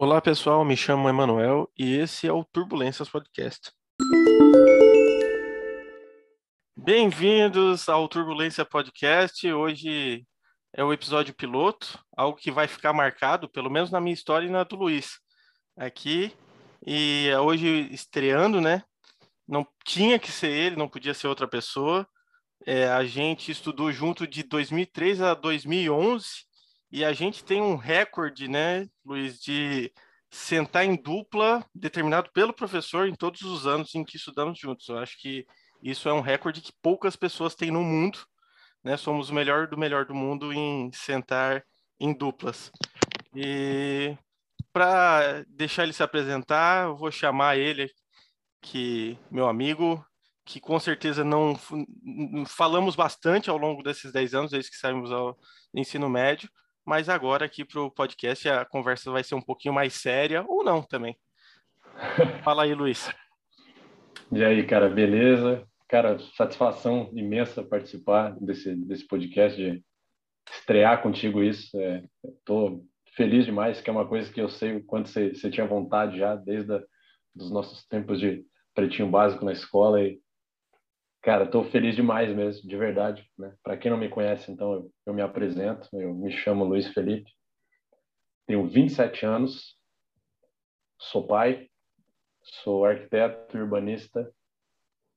Olá pessoal, me chamo Emanuel e esse é o Turbulências Podcast. Bem-vindos ao Turbulência Podcast. Hoje é o episódio piloto, algo que vai ficar marcado, pelo menos na minha história e na do Luiz, aqui. E hoje estreando, né? Não tinha que ser ele, não podia ser outra pessoa. É, a gente estudou junto de 2003 a 2011 e a gente tem um recorde, né, Luiz, de sentar em dupla determinado pelo professor em todos os anos em que estudamos juntos. Eu acho que isso é um recorde que poucas pessoas têm no mundo, né? Somos o melhor do melhor do mundo em sentar em duplas. E para deixar ele se apresentar, eu vou chamar ele, que meu amigo, que com certeza não falamos bastante ao longo desses 10 anos, desde que saímos ao ensino médio, mas agora aqui para o podcast a conversa vai ser um pouquinho mais séria, ou não também. Fala aí, Luiz. E aí, cara, beleza? Cara, satisfação imensa participar desse, desse podcast, de estrear contigo isso. Estou é, feliz demais, que é uma coisa que eu sei o quanto você, você tinha vontade já desde a, dos nossos tempos de pretinho básico na escola e Cara, estou feliz demais mesmo, de verdade. Né? Para quem não me conhece, então, eu, eu, me apresento. Eu me chamo Luiz Felipe, tenho 27 anos, sou pai, sou arquiteto, urbanista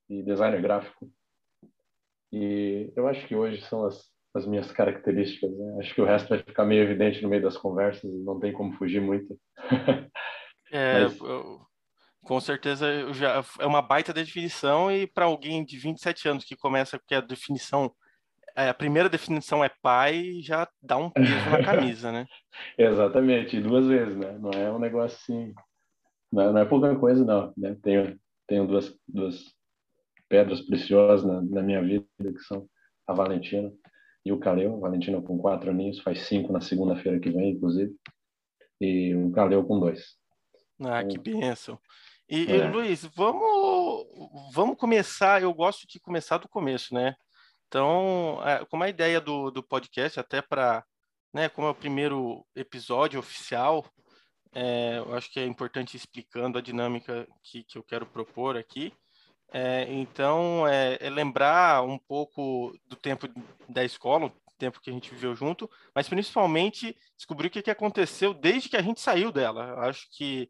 e designer gráfico. E eu acho que hoje são as, as minhas características. Né? Acho que o resto vai ficar meio evidente no meio das conversas, não tem como fugir muito. É, Mas... eu com certeza já é uma baita definição e para alguém de 27 anos que começa que a definição é, a primeira definição é pai, já dá um peso na camisa, né? Exatamente, duas vezes, né? Não é um negócio assim, não é, não é pouca coisa não, né? Tenho tenho duas duas pedras preciosas na, na minha vida que são a Valentina e o Caleu, Valentina com quatro aninhos, faz cinco na segunda-feira que vem, inclusive, e o Caleu com dois. Ah, que então, bênção. E, é. e, Luiz, vamos, vamos começar. Eu gosto de começar do começo, né? Então, é, como a ideia do, do podcast, até para, né, como é o primeiro episódio oficial, é, eu acho que é importante explicando a dinâmica que, que eu quero propor aqui. É, então, é, é, lembrar um pouco do tempo da escola, o tempo que a gente viveu junto, mas principalmente descobrir o que, que aconteceu desde que a gente saiu dela. Eu acho que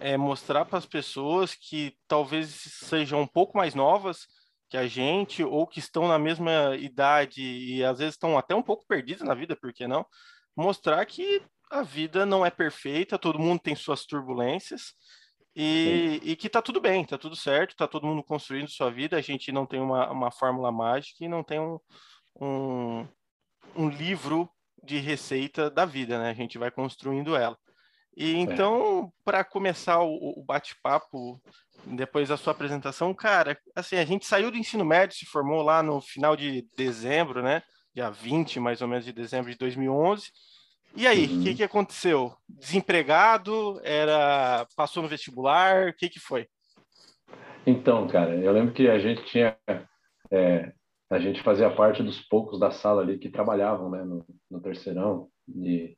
é mostrar para as pessoas que talvez sejam um pouco mais novas que a gente ou que estão na mesma idade e às vezes estão até um pouco perdidas na vida, por que não? Mostrar que a vida não é perfeita, todo mundo tem suas turbulências e, e, que tá tudo bem, tá tudo certo, tá todo mundo construindo sua vida, a gente não tem uma, uma fórmula mágica e não tem um, um, um livro de receita da vida, né? A gente vai construindo ela. E é. então, é. para começar o, o bate-papo, depois da sua apresentação, cara, assim, a gente saiu do ensino médio, se formou lá no final de dezembro, né? Dia 20, mais ou menos, de dezembro de 2011. E aí, o uhum. que, que aconteceu? Desempregado? Era passou no vestibular? O que, que foi? Então, cara, eu lembro que a gente tinha é, a gente fazia parte dos poucos da sala ali que trabalhavam, né, no, no terceirão e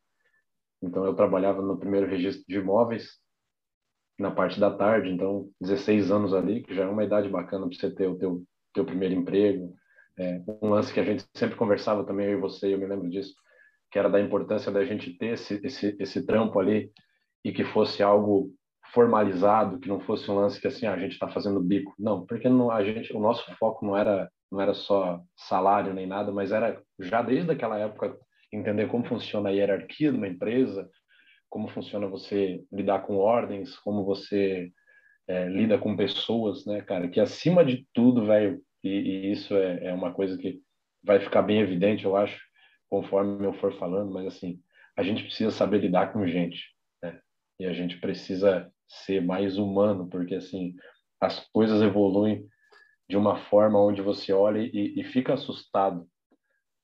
então, eu trabalhava no primeiro registro de imóveis, na parte da tarde, então 16 anos ali, que já é uma idade bacana para você ter o teu, teu primeiro emprego. É, um lance que a gente sempre conversava também, eu e você, eu me lembro disso, que era da importância da gente ter esse, esse, esse trampo ali e que fosse algo formalizado, que não fosse um lance que assim, ah, a gente está fazendo bico. Não, porque não, a gente, o nosso foco não era, não era só salário nem nada, mas era já desde aquela época entender como funciona a hierarquia de uma empresa, como funciona você lidar com ordens, como você é, lida com pessoas, né, cara? Que acima de tudo, velho, e, e, isso é, é uma coisa que vai ficar bem evidente, eu acho, conforme eu for falando, mas assim, a gente precisa saber lidar com gente, né? E a gente precisa ser mais humano, porque assim, as coisas evoluem de uma forma onde você olha e, e fica assustado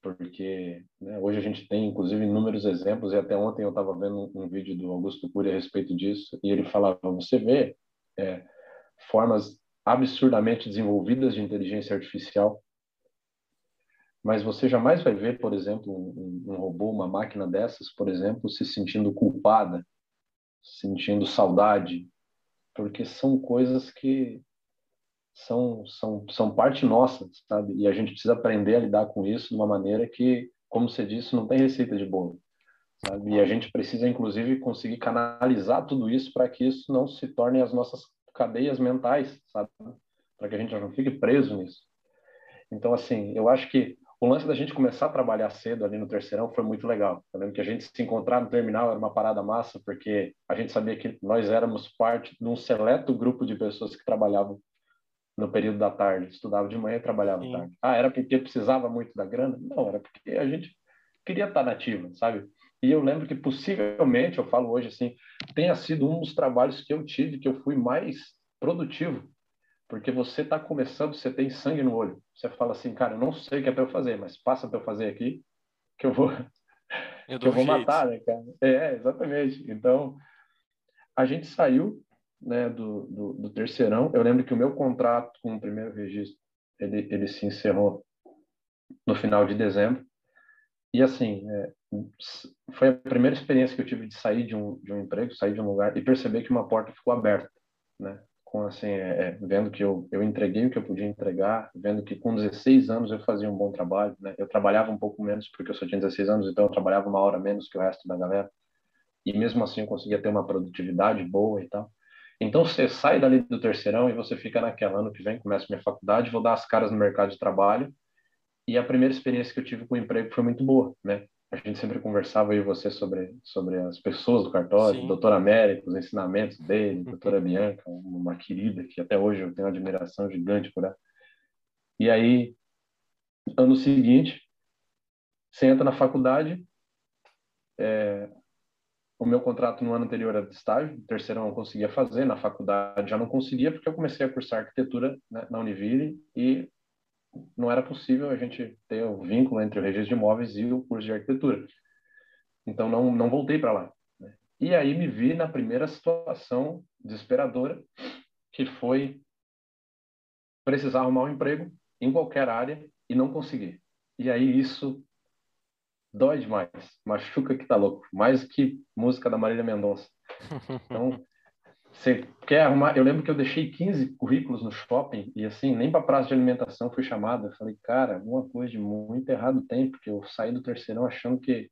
porque né, hoje a gente tem, inclusive, inúmeros exemplos, e até ontem eu estava vendo um, um, vídeo do Augusto Cury a respeito disso, e ele falava, você vê é, formas absurdamente desenvolvidas de inteligência artificial, mas você jamais vai ver, por exemplo, um, um robô, uma máquina dessas, por exemplo, se sentindo culpada sentindo saudade, porque são coisas que são, são, são parte nossa, sabe? E a gente precisa aprender a lidar com isso de uma maneira que, como você disse, não tem receita de bolo, sabe? E a gente precisa, inclusive, conseguir canalizar tudo isso para que isso não se torne as nossas cadeias mentais, sabe? Para que a gente não fique preso nisso. Então, assim, eu acho que o lance da gente começar a trabalhar cedo ali no terceirão foi muito legal. Eu lembro que a gente se encontrar no terminal era uma parada massa, porque a gente sabia que nós éramos parte de um seleto grupo de pessoas que trabalhavam no período da tarde, estudava de manhã e trabalhava à tarde. Ah, era porque precisava muito da grana? Não, era porque a gente queria estar nativa, sabe? E eu lembro que possivelmente, eu falo hoje assim, tenha sido um dos trabalhos que eu tive que eu fui mais produtivo, porque você está começando, você tem sangue no olho. Você fala assim, cara, eu não sei o que é para eu fazer, mas passa para eu fazer aqui, que eu vou, eu que eu vou matar, né, cara? É, exatamente. Então, a gente saiu né, do, do, do, terceirão. Eu lembro que o meu contrato com o primeiro registro, ele, ele se encerrou no final de dezembro. E assim, é, foi a primeira experiência que eu tive de sair de um, de um emprego, sair de um lugar e perceber que uma porta ficou aberta, né? com assim, é, é, vendo que eu, eu entreguei o que eu podia entregar, vendo que com 16 anos eu fazia um bom trabalho, né? Eu trabalhava um pouco menos porque eu só tinha 16 anos, então eu trabalhava uma hora menos que o resto da galera. E mesmo assim eu conseguia ter uma produtividade boa e tal. Então você sai dali do terceirão e você fica naquela ano que vem, começa minha faculdade, vou dar as caras no mercado de trabalho. E a primeira experiência que eu tive com o emprego foi muito boa, né? a gente sempre conversava e você sobre sobre as pessoas do cartório, Sim. doutor Américo, os ensinamentos dele, doutora Bianca, uma querida que até hoje eu tenho uma admiração gigante por ela. E aí, ano seguinte, você entra na faculdade, é, o meu contrato no ano anterior era de estágio, terceiro eu conseguia fazer, na faculdade já não conseguia, porque eu comecei a cursar arquitetura né, na Univille e não era possível a gente ter o vínculo entre o registro de imóveis e o curso de arquitetura. Então, não, não voltei para lá. Né? E aí me vi na primeira situação desesperadora, que foi precisar arrumar um emprego em qualquer área e não conseguir. E aí isso dói demais, machuca que tá louco, mais que música da Marília Mendonça. Então, você quer arrumar? Eu lembro que eu deixei 15 currículos no shopping e assim, nem para praça de alimentação fui chamada. Eu falei, cara, alguma coisa de muito errado tem, porque eu saí do terceirão achando que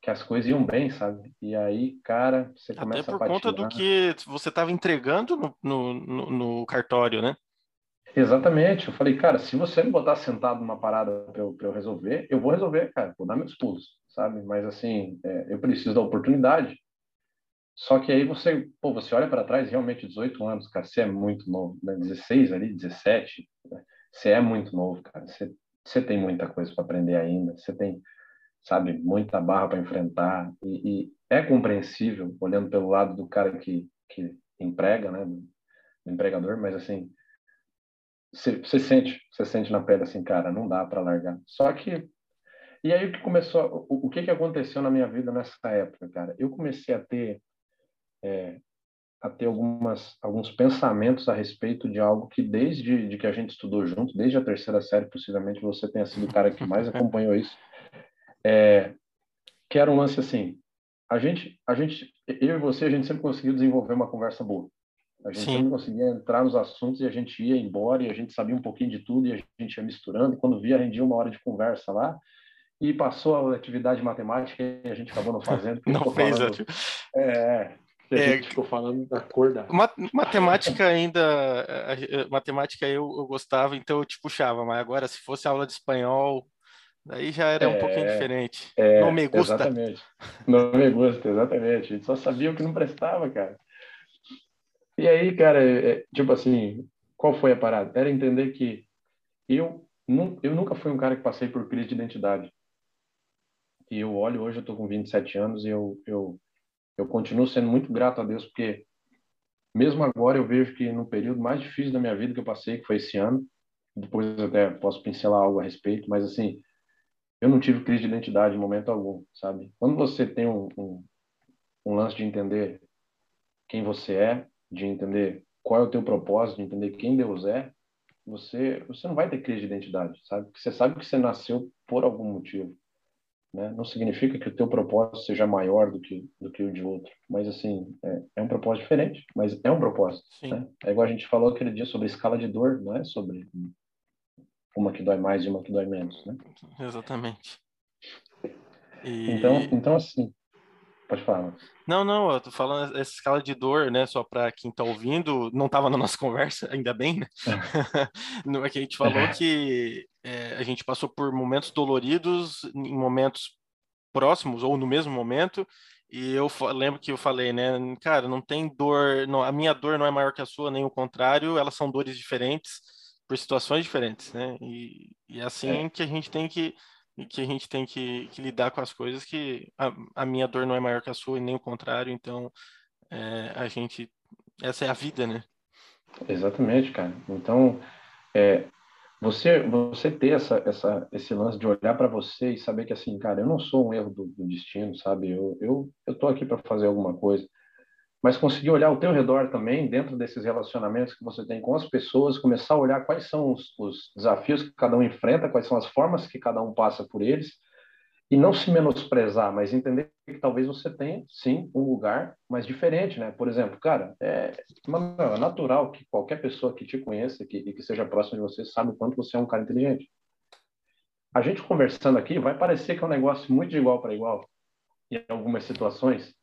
que as coisas iam bem, sabe? E aí, cara, você começa Até por a conta do que você estava entregando no, no, no, cartório, né? Exatamente. Eu falei, cara, se você me botar sentado numa parada para eu, eu resolver, eu vou resolver, cara, vou dar meus pulos, sabe? Mas assim, é, eu preciso da oportunidade. Só que aí você, pô, você olha para trás, realmente 18 anos, cara, você é muito novo, né? 16 ali, 17, né? você é muito novo, cara. Você, você tem muita coisa para aprender ainda, você tem, sabe, muita barra para enfrentar e, e, é compreensível olhando pelo lado do cara que, que emprega, né, do, do empregador, mas assim, você, sente, você sente na pele assim, cara, não dá para largar. Só que e aí o que começou, o, o que que aconteceu na minha vida nessa época, cara? Eu comecei a ter é, a ter algumas, alguns pensamentos a respeito de algo que desde de que a gente estudou junto, desde a terceira série, possivelmente você tenha sido o cara que mais acompanhou isso, é, que era um lance assim, a gente, a gente, eu e você, a gente sempre conseguiu desenvolver uma conversa boa. A gente Sim. sempre conseguia entrar nos assuntos e a gente ia embora e a gente sabia um pouquinho de tudo e a gente ia misturando. Quando via, rendia uma hora de conversa lá e passou a atividade matemática e a gente acabou não fazendo. Não fez, falando, é, a é, gente ficou falando da cor da. Matemática ainda. Matemática eu, eu gostava, então eu te puxava, mas agora, se fosse aula de espanhol, aí já era é, um pouquinho diferente. É, não me gusta. Exatamente. Não me gusta, exatamente. A gente só sabia o que não prestava, cara. E aí, cara, é, é, tipo assim, qual foi a parada? Era entender que eu, eu nunca fui um cara que passei por crise de identidade. E eu olho hoje, eu tô com 27 anos e eu, eu eu continuo sendo muito grato a Deus, porque mesmo agora eu vejo que no período mais difícil da minha vida que eu passei, que foi esse ano, depois até posso pincelar algo a respeito, mas assim, eu não tive crise de identidade em momento algum, sabe? Quando você tem um, um, um lance de entender quem você é, de entender qual é o teu propósito, de entender quem Deus é, você você não vai ter crise de identidade, sabe? Porque você sabe que você nasceu por algum motivo. né? Não significa que o teu propósito seja maior do que do que o de outro, mas assim é, é um propósito diferente, mas é um propósito. Né? É igual a gente falou aquele dia sobre escala de dor, não é sobre uma que dói mais e uma que dói menos, né? Exatamente. E... Então, então assim, Pode falar. Não, não, eu tô falando essa escala de dor, né? Só para quem tá ouvindo, não estava na nossa conversa, ainda bem, né? não é que a gente falou que é, a gente passou por momentos doloridos em momentos próximos ou no mesmo momento. E eu lembro que eu falei, né, cara, não tem dor, não, a minha dor não é maior que a sua, nem o contrário, elas são dores diferentes por situações diferentes, né? E, e é assim é. que a gente tem que que a gente tem que, que lidar com as coisas que a, a, minha dor não é maior que a sua e nem o contrário, então é, a gente essa é a vida, né? Exatamente, cara. Então é, você você ter essa, essa esse lance de olhar para você e saber que assim, cara, eu não sou um erro do, do destino, sabe? Eu eu eu tô aqui para fazer alguma coisa mas conseguir olhar ao teu redor também, dentro desses relacionamentos que você tem com as pessoas, começar a olhar quais são os, os, desafios que cada um enfrenta, quais são as formas que cada um passa por eles, e não se menosprezar, mas entender que talvez você tenha, sim, um lugar mais diferente, né? Por exemplo, cara, é, é natural que qualquer pessoa que te conheça que, e que seja próximo de você sabe o quanto você é um cara inteligente. A gente conversando aqui vai parecer que é um negócio muito de igual para igual, em algumas situações,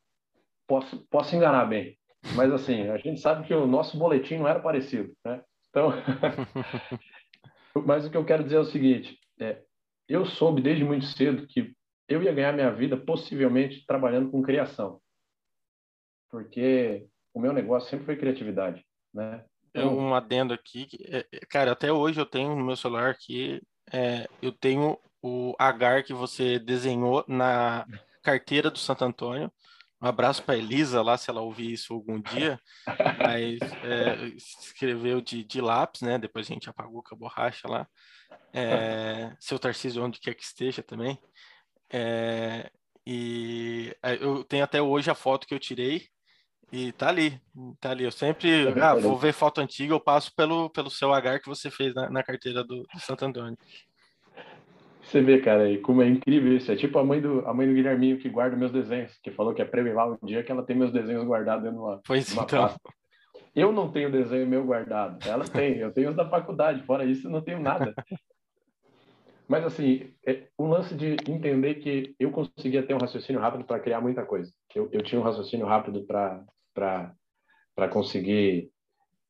posso, posso enganar bem. Mas, assim, a gente sabe que o nosso boletim não era parecido, né? Então, mas o que eu quero dizer é o seguinte, é, eu soube desde muito cedo que eu ia ganhar minha vida possivelmente trabalhando com criação. Porque o meu negócio sempre foi criatividade, né? Então, um adendo aqui, é, é, cara, até hoje eu tenho no meu celular aqui, é, eu tenho o agar que você desenhou na carteira do Santo Antônio, um abraço para Elisa lá, se ela ouvir isso algum dia. Mas é, escreveu de, de lápis, né? Depois a gente apagou com a borracha lá. É, seu Tarcísio, onde quer que esteja também. É, e é, eu tenho até hoje a foto que eu tirei. E tá ali, tá ali. Eu sempre, é ah, vou ver foto antiga, eu passo pelo, pelo seu agar que você fez na, na carteira do, do Santo Antônio. Você vê, cara, aí como é incrível isso. É tipo a mãe do, a mãe do Guilherminho que guarda meus desenhos, que falou que é prêmio lá um dia que ela tem meus desenhos guardados dentro de uma, pois uma então. Pasta. Eu não tenho desenho meu guardado. Ela tem, eu tenho os da faculdade. Fora isso, não tenho nada. Mas, assim, é, o lance de entender que eu conseguia ter um raciocínio rápido para criar muita coisa. Eu, eu tinha um raciocínio rápido para conseguir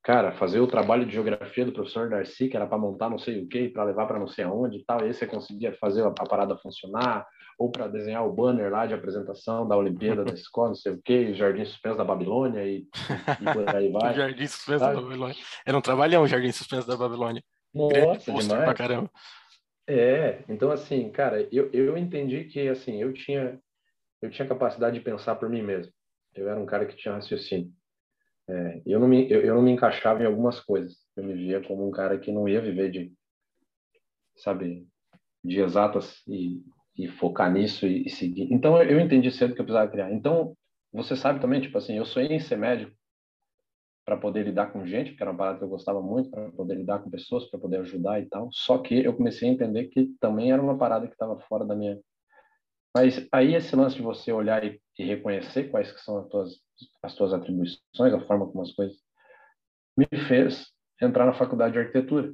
cara, fazer o trabalho de geografia do professor Darcy, que era para montar não sei o que, para levar para não sei aonde e tal, e aí você conseguia fazer a, a parada funcionar, ou para desenhar o banner lá de apresentação da Olimpíada da escola, não sei o que, Jardim Suspenso da Babilônia e, e por aí vai. Jardim Suspenso sabe? da Babilônia. Era um trabalhão o Jardim Suspenso da Babilônia. Nossa, demais. Pra caramba. É, então assim, cara, eu, eu entendi que assim, eu tinha eu tinha capacidade de pensar por mim mesmo. Eu era um cara que tinha raciocínio. É, eu, não me, eu, eu, não me encaixava em algumas coisas. Eu me via como um cara que não ia viver de, sabe, de exatas e, e focar nisso e, e, seguir. Então, eu entendi cedo que eu precisava criar. Então, você sabe também, tipo assim, eu sonhei em ser médico para poder lidar com gente, porque era uma parada que eu gostava muito, para poder lidar com pessoas, para poder ajudar e tal. Só que eu comecei a entender que também era uma parada que estava fora da minha mas aí esse lance de você olhar e, e reconhecer quais que são as tuas, as tuas atribuições, a forma como as coisas, me fez entrar na faculdade de arquitetura.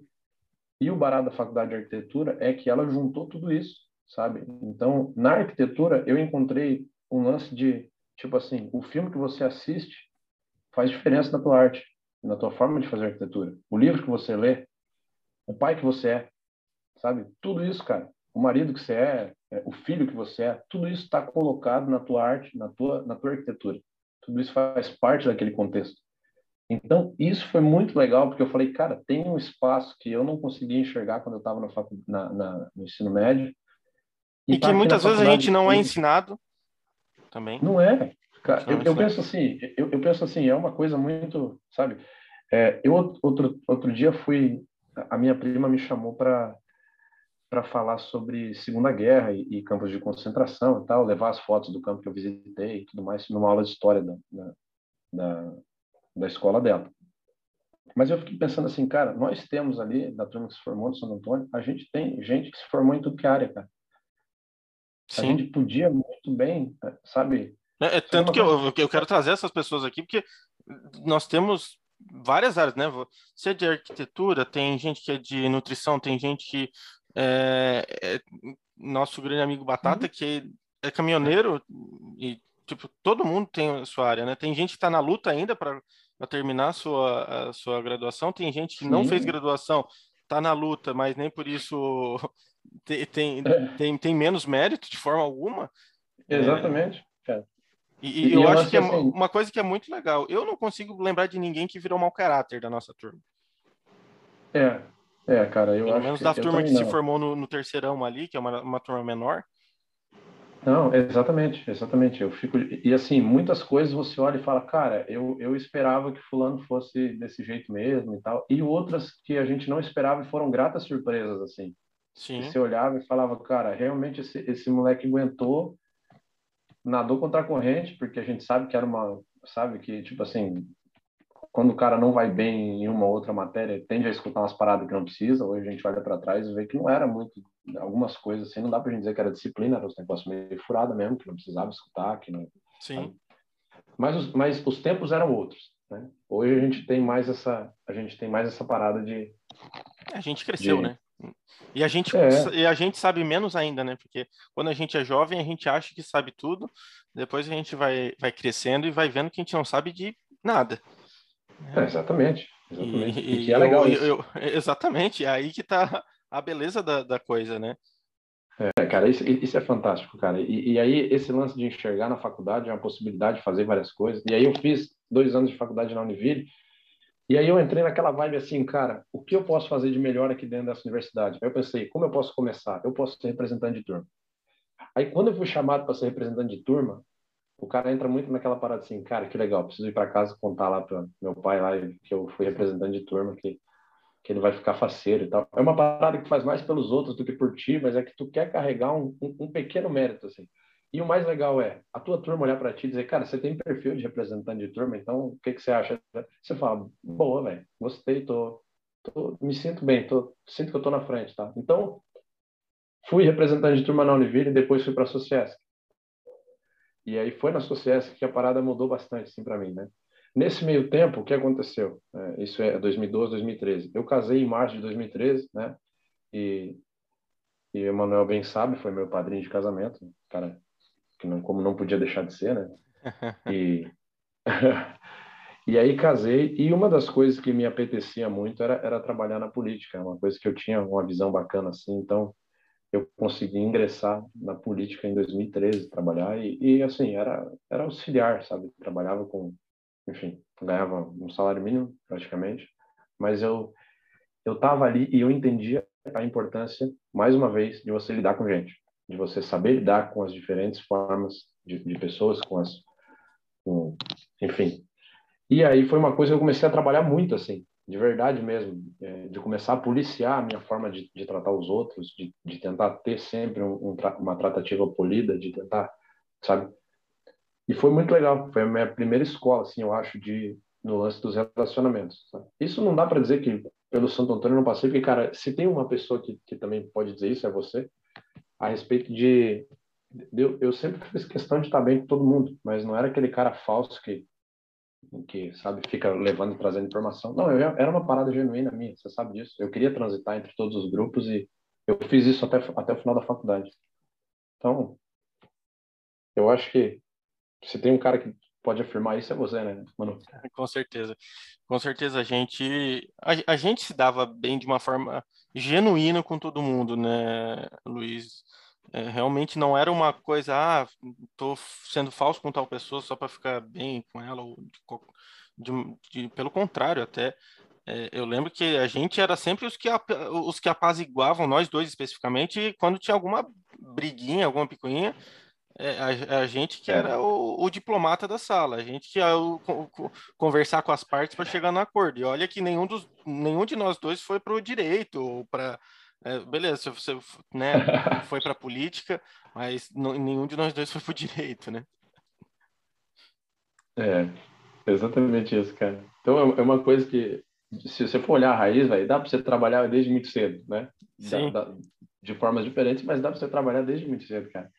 E o barato da faculdade de arquitetura é que ela juntou tudo isso, sabe? Então, na arquitetura, eu encontrei um lance de, tipo assim, o filme que você assiste faz diferença na tua arte, na tua forma de fazer arquitetura. O livro que você lê, o pai que você é, sabe? Tudo isso, cara. O marido que você é, é, o filho que você é, tudo isso está colocado na tua arte, na tua, na tua arquitetura. Tudo isso faz parte daquele contexto. Então, isso foi muito legal, porque eu falei, cara, tem um espaço que eu não conseguia enxergar quando eu estava no ensino médio. E, e que muitas vezes a gente não é ensinado também. Não é. Cara, eu, eu penso assim, eu, eu, penso assim, é uma coisa muito, sabe? É, eu outro outro dia fui, a minha prima me chamou para para falar sobre Segunda Guerra e, e, campos de concentração e tal, levar as fotos do campo que eu visitei e tudo mais, numa aula de história da, da, da escola dela. Mas eu fiquei pensando assim, cara, nós temos ali, da turma que se formou no São Antônio, a gente tem gente que se formou em tudo que área, cara. Sim. A gente podia muito bem, sabe? É, é tanto que eu, eu quero trazer essas pessoas aqui, porque nós temos várias áreas, né? Você é de arquitetura, tem gente que é de nutrição, tem gente que é, é nosso grande amigo Batata, uhum. que é caminhoneiro e tipo todo mundo tem a sua área, né? Tem gente que está na luta ainda para terminar a sua, a sua graduação, tem gente que Sim. não fez graduação, está na luta, mas nem por isso tem, tem, é. tem, tem menos mérito de forma alguma. Exatamente. É. E, e, eu, eu acho que é assim... uma coisa que é muito legal. Eu não consigo lembrar de ninguém que virou mau caráter da nossa turma. É, é, cara, eu Pelo acho menos da turma que não. se formou no, no, terceirão ali, que é uma, uma turma menor. Não, exatamente, exatamente. Eu fico e assim muitas coisas você olha e fala, cara, eu, eu esperava que fulano fosse desse jeito mesmo e tal, e outras que a gente não esperava e foram gratas surpresas assim. Sim. Você olhava e falava, cara, realmente esse, esse moleque aguentou nadou contra a corrente, porque a gente sabe que era uma, sabe que tipo assim, quando o cara não vai bem em uma outra matéria, tende a escutar umas paradas que não precisa. Hoje a gente olha para trás e vê que não era muito, algumas coisas assim, não dá para gente dizer que era disciplina, era os negócios meio furada mesmo, que não precisava escutar, que não. Sim. Mas os, mas os tempos eram outros, né? Hoje a gente tem mais essa, a gente tem mais essa parada de. A gente cresceu, de, né? E a gente é. e a gente sabe menos ainda, né? Porque quando a gente é jovem, a gente acha que sabe tudo, depois a gente vai, vai crescendo e vai vendo que a gente não sabe de nada. É, exatamente. Exatamente. E, e, é legal eu, eu, exatamente, é aí que tá a beleza da, da coisa, né? É, cara, isso, isso é fantástico, cara. E, e, aí, esse lance de enxergar na faculdade é uma possibilidade de fazer várias coisas. E aí, eu fiz dois anos de faculdade na Univille e aí eu entrei naquela vibe assim, cara, o que eu posso fazer de melhor aqui dentro dessa universidade? Aí eu pensei, como eu posso começar? Eu posso ser representante de turma. Aí quando eu fui chamado para ser representante de turma, o cara entra muito naquela parada assim, cara, que legal, preciso ir para casa contar lá para meu pai lá que eu fui representante de turma, que que ele vai ficar faceiro e tal. É uma parada que faz mais pelos outros do que por ti, mas é que tu quer carregar um, um, um pequeno mérito assim. E o mais legal é a tua turma olhar para ti e dizer, cara, você tem perfil de representante de turma, então o que, que você acha? Você fala, boa, velho, gostei, tô, tô, me sinto bem, tô, sinto que eu tô na frente, tá? Então, fui representante de turma na Univille e depois fui para a Sociesc. E aí foi na Sociesc que a parada mudou bastante, assim, para mim, né? Nesse meio tempo, o que aconteceu? É, isso é 2012, 2013. Eu casei em março de 2013, né? E, e o Emanuel bem sabe, foi meu padrinho de casamento, cara que não, como não podia deixar de ser, né? E, e aí casei, e uma das coisas que me apetecia muito era, era trabalhar na política, uma coisa que eu tinha uma visão bacana assim, então eu consegui ingressar na política em 2013, trabalhar, e, e assim, era, era auxiliar, sabe? Trabalhava com, enfim, ganhava um salário mínimo praticamente, mas eu eu estava ali e eu entendia a importância, mais uma vez, de você lidar com gente de você saber lidar com as diferentes formas de, de pessoas, com as, com, enfim. E aí foi uma coisa que eu comecei a trabalhar muito, assim, de verdade mesmo, é, de começar a policiar a minha forma de, de tratar os outros, de, de tentar ter sempre um, um, uma tratativa polida, de tentar, sabe? E foi muito legal, foi a minha primeira escola, assim, eu acho, de no lance dos relacionamentos. Sabe? Isso não dá para dizer que pelo Santo Antônio não passei, porque, cara, se tem uma pessoa que, que também pode dizer isso, é você a respeito de, de eu, eu sempre fiz questão de estar bem com todo mundo, mas não era aquele cara falso que que sabe fica levando e trazendo informação. Não, eu, era uma parada genuína minha, você sabe disso. Eu queria transitar entre todos os grupos e eu fiz isso até até o final da faculdade. Então, eu acho que se tem um cara que pode afirmar isso é você, né, Manu? Com certeza. Com certeza a gente a, a gente se dava bem de uma forma genuína com todo mundo, né, Luiz? É, realmente não era uma coisa, ah, tô sendo falso com tal pessoa só para ficar bem com ela, ou de, de, de, pelo contrário, até é, eu lembro que a gente era sempre os que, os que apaziguavam, nós dois especificamente, quando tinha alguma briguinha, alguma picuinha, é, a, a, gente que era o, o, diplomata da sala, a gente que ia o, o, conversar com as partes para chegar no acordo. E olha que nenhum, dos, nenhum de nós dois foi para o direito ou para. É, beleza, você né, foi para a política, mas não, nenhum de nós dois foi para o direito, né? É, exatamente isso, cara. Então é, é uma coisa que, se você for olhar a raiz, vai dá para você trabalhar desde muito cedo, né? Sim. Da, da, de formas diferentes, mas dá para você trabalhar desde muito cedo, cara.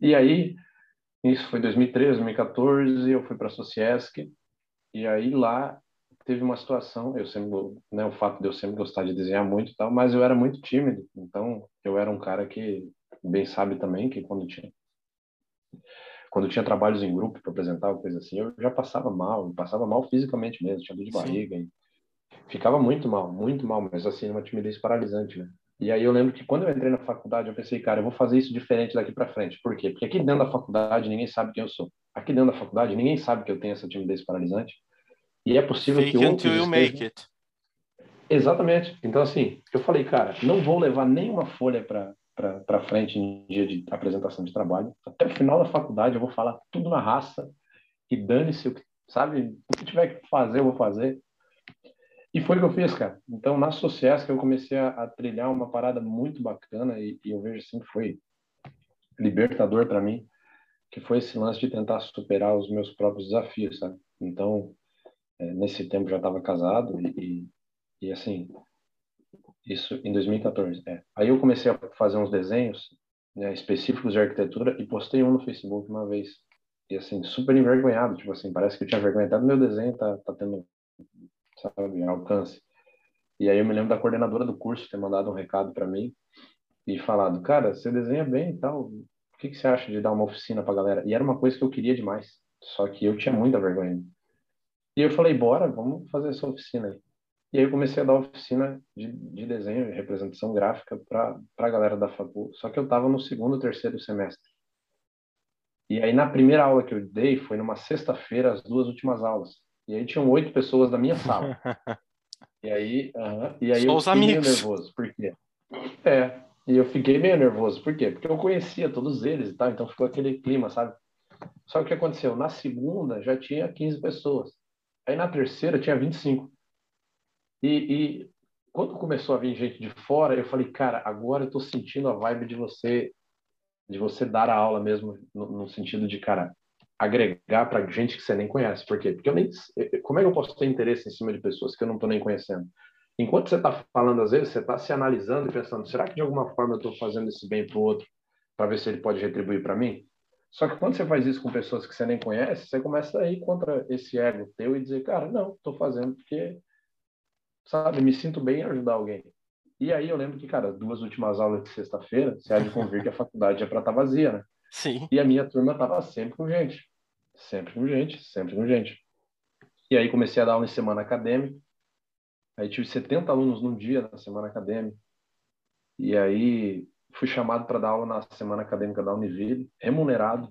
E aí, isso foi 2013, 2014, eu fui para a Sociesc, e aí lá teve uma situação, eu sempre, né, o fato de eu sempre gostar de desenhar muito e tal, mas eu era muito tímido, então eu era um cara que bem sabe também que quando tinha quando tinha trabalhos em grupo para apresentar coisa assim, eu já passava mal, passava mal fisicamente mesmo, tinha dor de barriga e ficava muito mal, muito mal, mas assim, uma timidez paralisante, né? E aí eu lembro que quando eu entrei na faculdade, eu pensei, cara, eu vou fazer isso diferente daqui para frente. Por quê? Porque aqui dentro da faculdade ninguém sabe quem eu sou. Aqui dentro da faculdade ninguém sabe que eu tenho essa timidez paralisante. E é possível Fake que outros you make it. Exatamente. Então assim, eu falei, cara, não vou levar nenhuma folha para para frente em dia de apresentação de trabalho. Até o final da faculdade eu vou falar tudo na raça e dane-se o que, sabe, o que tiver que fazer, eu vou fazer. E foi o que eu fiz, cara. Então, na Sociesc, eu comecei a, a trilhar uma parada muito bacana e, e eu vejo assim que foi libertador para mim, que foi esse lance de tentar superar os meus próprios desafios, sabe? Então, nesse tempo já estava casado e, e, e, assim, isso em 2014. É. Aí eu comecei a fazer uns desenhos né, específicos de arquitetura e postei um no Facebook uma vez. E assim, super envergonhado, tipo assim, parece que eu tinha vergonha do meu desenho, tá, tá tendo sabe, alcance. E aí eu me lembro da coordenadora do curso ter mandado um recado para mim e falado, cara, você desenha bem e tal, o que, que você acha de dar uma oficina pra galera? E era uma coisa que eu queria demais, só que eu tinha muita vergonha. E eu falei, bora, vamos fazer essa oficina aí. E aí eu comecei a dar oficina de, de desenho e representação gráfica para a galera da facu, só que eu estava no segundo, terceiro semestre. E aí na primeira aula que eu dei foi numa sexta-feira, as duas últimas aulas. E aí tinham oito pessoas da minha sala. e aí, uh -huh, e aí Só eu os fiquei amigos. meio nervoso. Por quê? É, e eu fiquei meio nervoso. Por quê? Porque eu conhecia todos eles e tal, então ficou aquele clima, sabe? Só que o que aconteceu? Na segunda já tinha 15 pessoas. Aí na terceira tinha 25. E, e quando começou a vir gente de fora, eu falei, cara, agora eu tô sentindo a vibe de você de você dar a aula mesmo no, no sentido de, cara, agregar para gente que você nem conhece. Por quê? Porque eu nem, como é que eu posso ter interesse em cima de pessoas que eu não estou nem conhecendo? Enquanto você está falando, às vezes, você está se analisando e pensando: será que de alguma forma eu estou fazendo esse bem para o outro para ver se ele pode retribuir para mim? Só que quando você faz isso com pessoas que você nem conhece, você começa a ir contra esse ego teu e dizer: cara, não, estou fazendo porque, sabe, me sinto bem em ajudar alguém. E aí eu lembro que, cara, duas últimas aulas de sexta-feira, você há de convir que a faculdade é para estar tá vazia, né? Sim. E a minha turma estava sempre com gente. Sempre com gente, sempre com gente. E aí comecei a dar aula em semana acadêmica. Aí tive 70 alunos num dia na semana acadêmica. E aí fui chamado para dar aula na semana acadêmica da Univille, remunerado.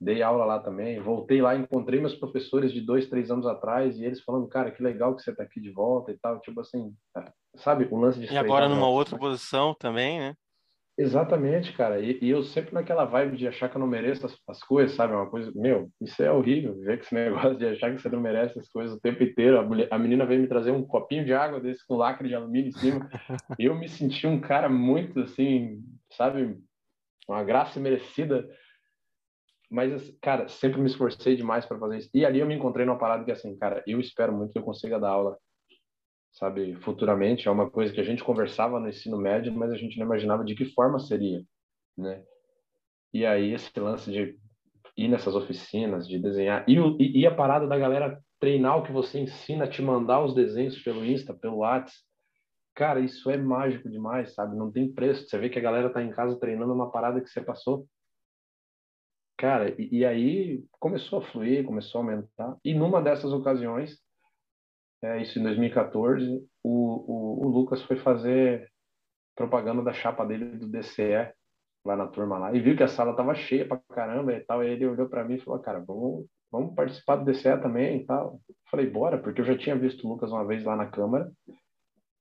Dei aula lá também. Voltei lá, encontrei meus professores de dois, três anos atrás e eles falando, cara, que legal que você está aqui de volta e tal. Tipo assim, sabe, o lance de. E agora numa outra posição também, né? Exatamente, cara. E, e, eu sempre naquela vibe de achar que eu não mereço as, as, coisas, sabe? Uma coisa, meu, isso é horrível, ver que esse negócio de achar que você não merece as coisas o tempo inteiro. A, mulher, a menina veio me trazer um copinho de água desse com lacre de alumínio em cima. e eu me senti um cara muito assim, sabe? Uma graça merecida. Mas, cara, sempre me esforcei demais para fazer isso. E ali eu me encontrei numa parada que, assim, cara, eu espero muito que eu consiga dar aula sabe, futuramente. É uma coisa que a gente conversava no ensino médio, mas a gente não imaginava de que forma seria, né? E aí esse lance de ir nessas oficinas, de desenhar, e, e, e a parada da galera treinar o que você ensina, te mandar os desenhos pelo Insta, pelo WhatsApp, cara, isso é mágico demais, sabe? Não tem preço. Você vê que a galera tá em casa treinando uma parada que você passou. Cara, e, e aí começou a fluir, começou a aumentar. E numa dessas ocasiões, é, isso em 2014, o, o, o, Lucas foi fazer propaganda da chapa dele do DCE lá na turma lá e viu que a sala tava cheia pra caramba e tal. E ele olhou para mim e falou: Cara, vamos, vamos participar do DCE também e tal. Falei: Bora, porque eu já tinha visto o Lucas uma vez lá na Câmara,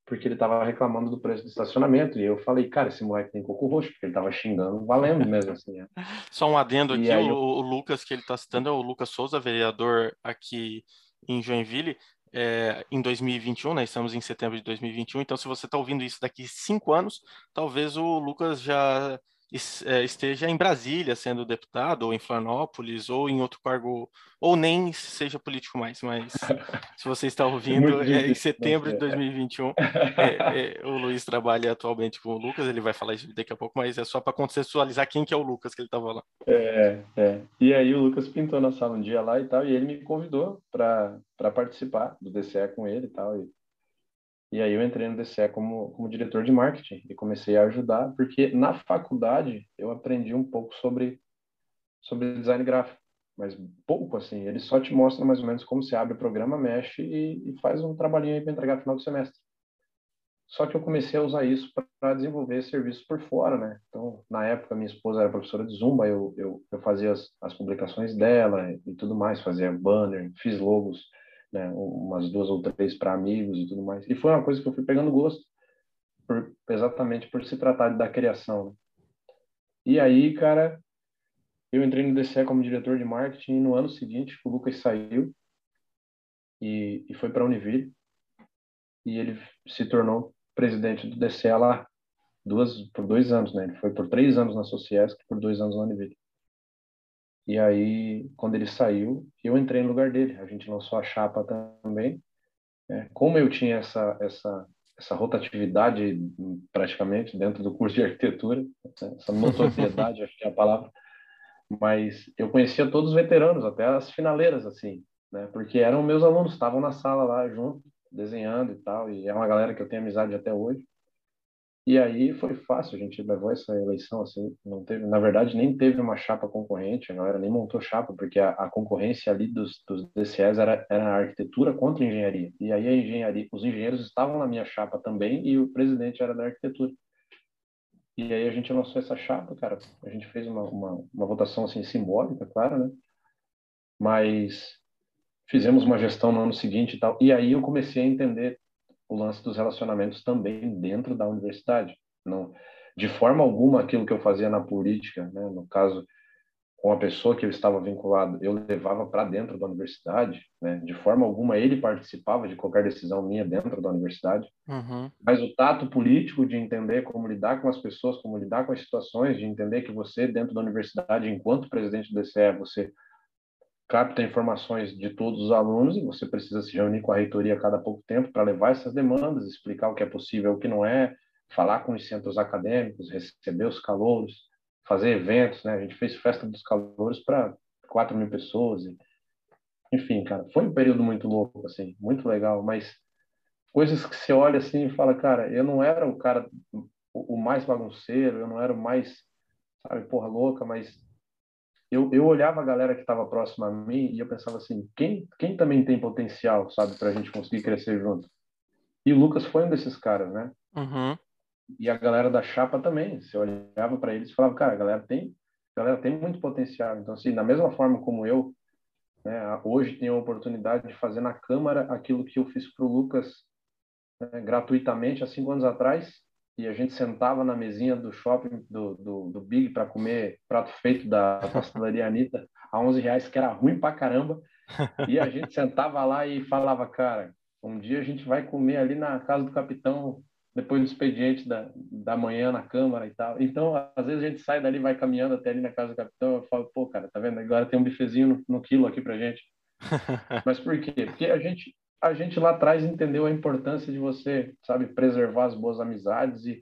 porque ele tava reclamando do preço do estacionamento. E eu falei: Cara, esse moleque tem coco roxo, porque ele tava xingando, valendo mesmo assim. Né? Só um adendo aqui: o, eu... o Lucas que ele tá citando é o Lucas Souza, vereador aqui em Joinville é, em 2021, né? Estamos em setembro de 2021, então se você está ouvindo isso daqui cinco anos, talvez o Lucas já esteja em Brasília sendo deputado, ou em Florianópolis, ou em outro cargo, ou nem seja político mais, mas se você está ouvindo, é, em setembro de 2021, é, é, o Luiz trabalha atualmente com o Lucas, ele vai falar isso daqui a pouco, mas é só para contextualizar quem que é o Lucas que ele estava lá. É, é. E aí o Lucas pintou na sala um dia lá e tal, e ele me convidou para participar do DCE com ele e tal, e e aí eu entrei no DCE como, como diretor de marketing e comecei a ajudar, porque na faculdade eu aprendi um pouco sobre, sobre design gráfico, mas pouco assim. Ele só te mostra mais ou menos como se abre o programa, mexe e, e faz um trabalhinho aí para entregar no final do semestre. Só que eu comecei a usar isso para desenvolver serviços por fora, né? Então, na época, minha esposa era professora de Zumba, eu, eu, eu fazia as, as publicações dela e tudo mais, fazia banner, fiz logos né, umas duas ou três para amigos e tudo mais. E foi uma coisa que eu fui pegando gosto, por, exatamente por se tratar da criação. Né? E aí, cara, eu entrei no DCE como diretor de marketing e no ano seguinte o Lucas saiu e, e foi para a Univille e ele se tornou presidente do DCE lá duas, por dois anos, né? Ele foi por três anos na Sociesc por dois anos na Univille. E aí, quando ele saiu, eu entrei no lugar dele. A gente lançou a chapa também. É, como eu tinha essa, essa, essa rotatividade praticamente dentro do curso de arquitetura, né, essa notoriedade, acho que é a palavra, mas eu conhecia todos os veteranos, até as finaleiras, assim, né? Porque eram meus alunos, estavam na sala lá junto, desenhando e tal, e é uma galera que eu tenho amizade até hoje. E aí foi fácil, a gente levou essa eleição assim, não teve, na verdade nem teve uma chapa concorrente, a galera nem montou chapa, porque a, a concorrência ali dos, dos DCEs era, era a arquitetura contra a engenharia. E aí a engenharia, os engenheiros estavam na minha chapa também e o presidente era da arquitetura. E aí a gente lançou essa chapa, cara, a gente fez uma, uma, uma votação assim simbólica, claro, né? Mas fizemos uma gestão no ano seguinte e tal. E aí eu comecei a entender o lance dos relacionamentos também dentro da universidade. Não, de forma alguma, aquilo que eu fazia na política, né, no caso com a pessoa que eu estava vinculado, eu levava para dentro da universidade, né? De forma alguma ele participava de qualquer decisão minha dentro da universidade. Uhum. Mas o tato político de entender como lidar com as pessoas, como lidar com as situações, de entender que você dentro da universidade, enquanto presidente do DCE, você capta informações de todos os alunos e você precisa se reunir com a reitoria a cada pouco tempo para levar essas demandas, explicar o que é possível o que não é, falar com os centros acadêmicos, receber os calouros, fazer eventos, né? A gente fez festa dos calouros para 4 mil pessoas. E... Enfim, cara, foi um período muito louco, assim, muito legal, mas coisas que você olha assim e fala, cara, eu não era o cara o mais bagunceiro, eu não era o mais, sabe, porra louca, mas eu, eu olhava a galera que estava próxima a mim e eu pensava assim, quem, quem também tem potencial, sabe, para a gente conseguir crescer junto? E o Lucas foi um desses caras, né? Uhum. E a galera da chapa também. Você olhava para eles e falava, cara, a galera tem, a galera tem muito potencial. Então, assim, da mesma forma como eu, né, hoje tenho a oportunidade de fazer na Câmara aquilo que eu fiz para o Lucas né, gratuitamente há cinco anos atrás, e a gente sentava na mesinha do shopping do, do, do Big para comer prato feito da pastelaria Anitta a 11 reais, que era ruim pra caramba. E a gente sentava lá e falava, cara, um dia a gente vai comer ali na casa do capitão, depois do expediente da, da manhã na Câmara e tal. Então, às vezes a gente sai dali, vai caminhando até ali na casa do capitão, eu falo, pô, cara, tá vendo? Agora tem um bifezinho no, no quilo aqui pra gente. Mas por quê? Porque a gente, a gente lá atrás entendeu a importância de você, sabe, preservar as boas amizades e,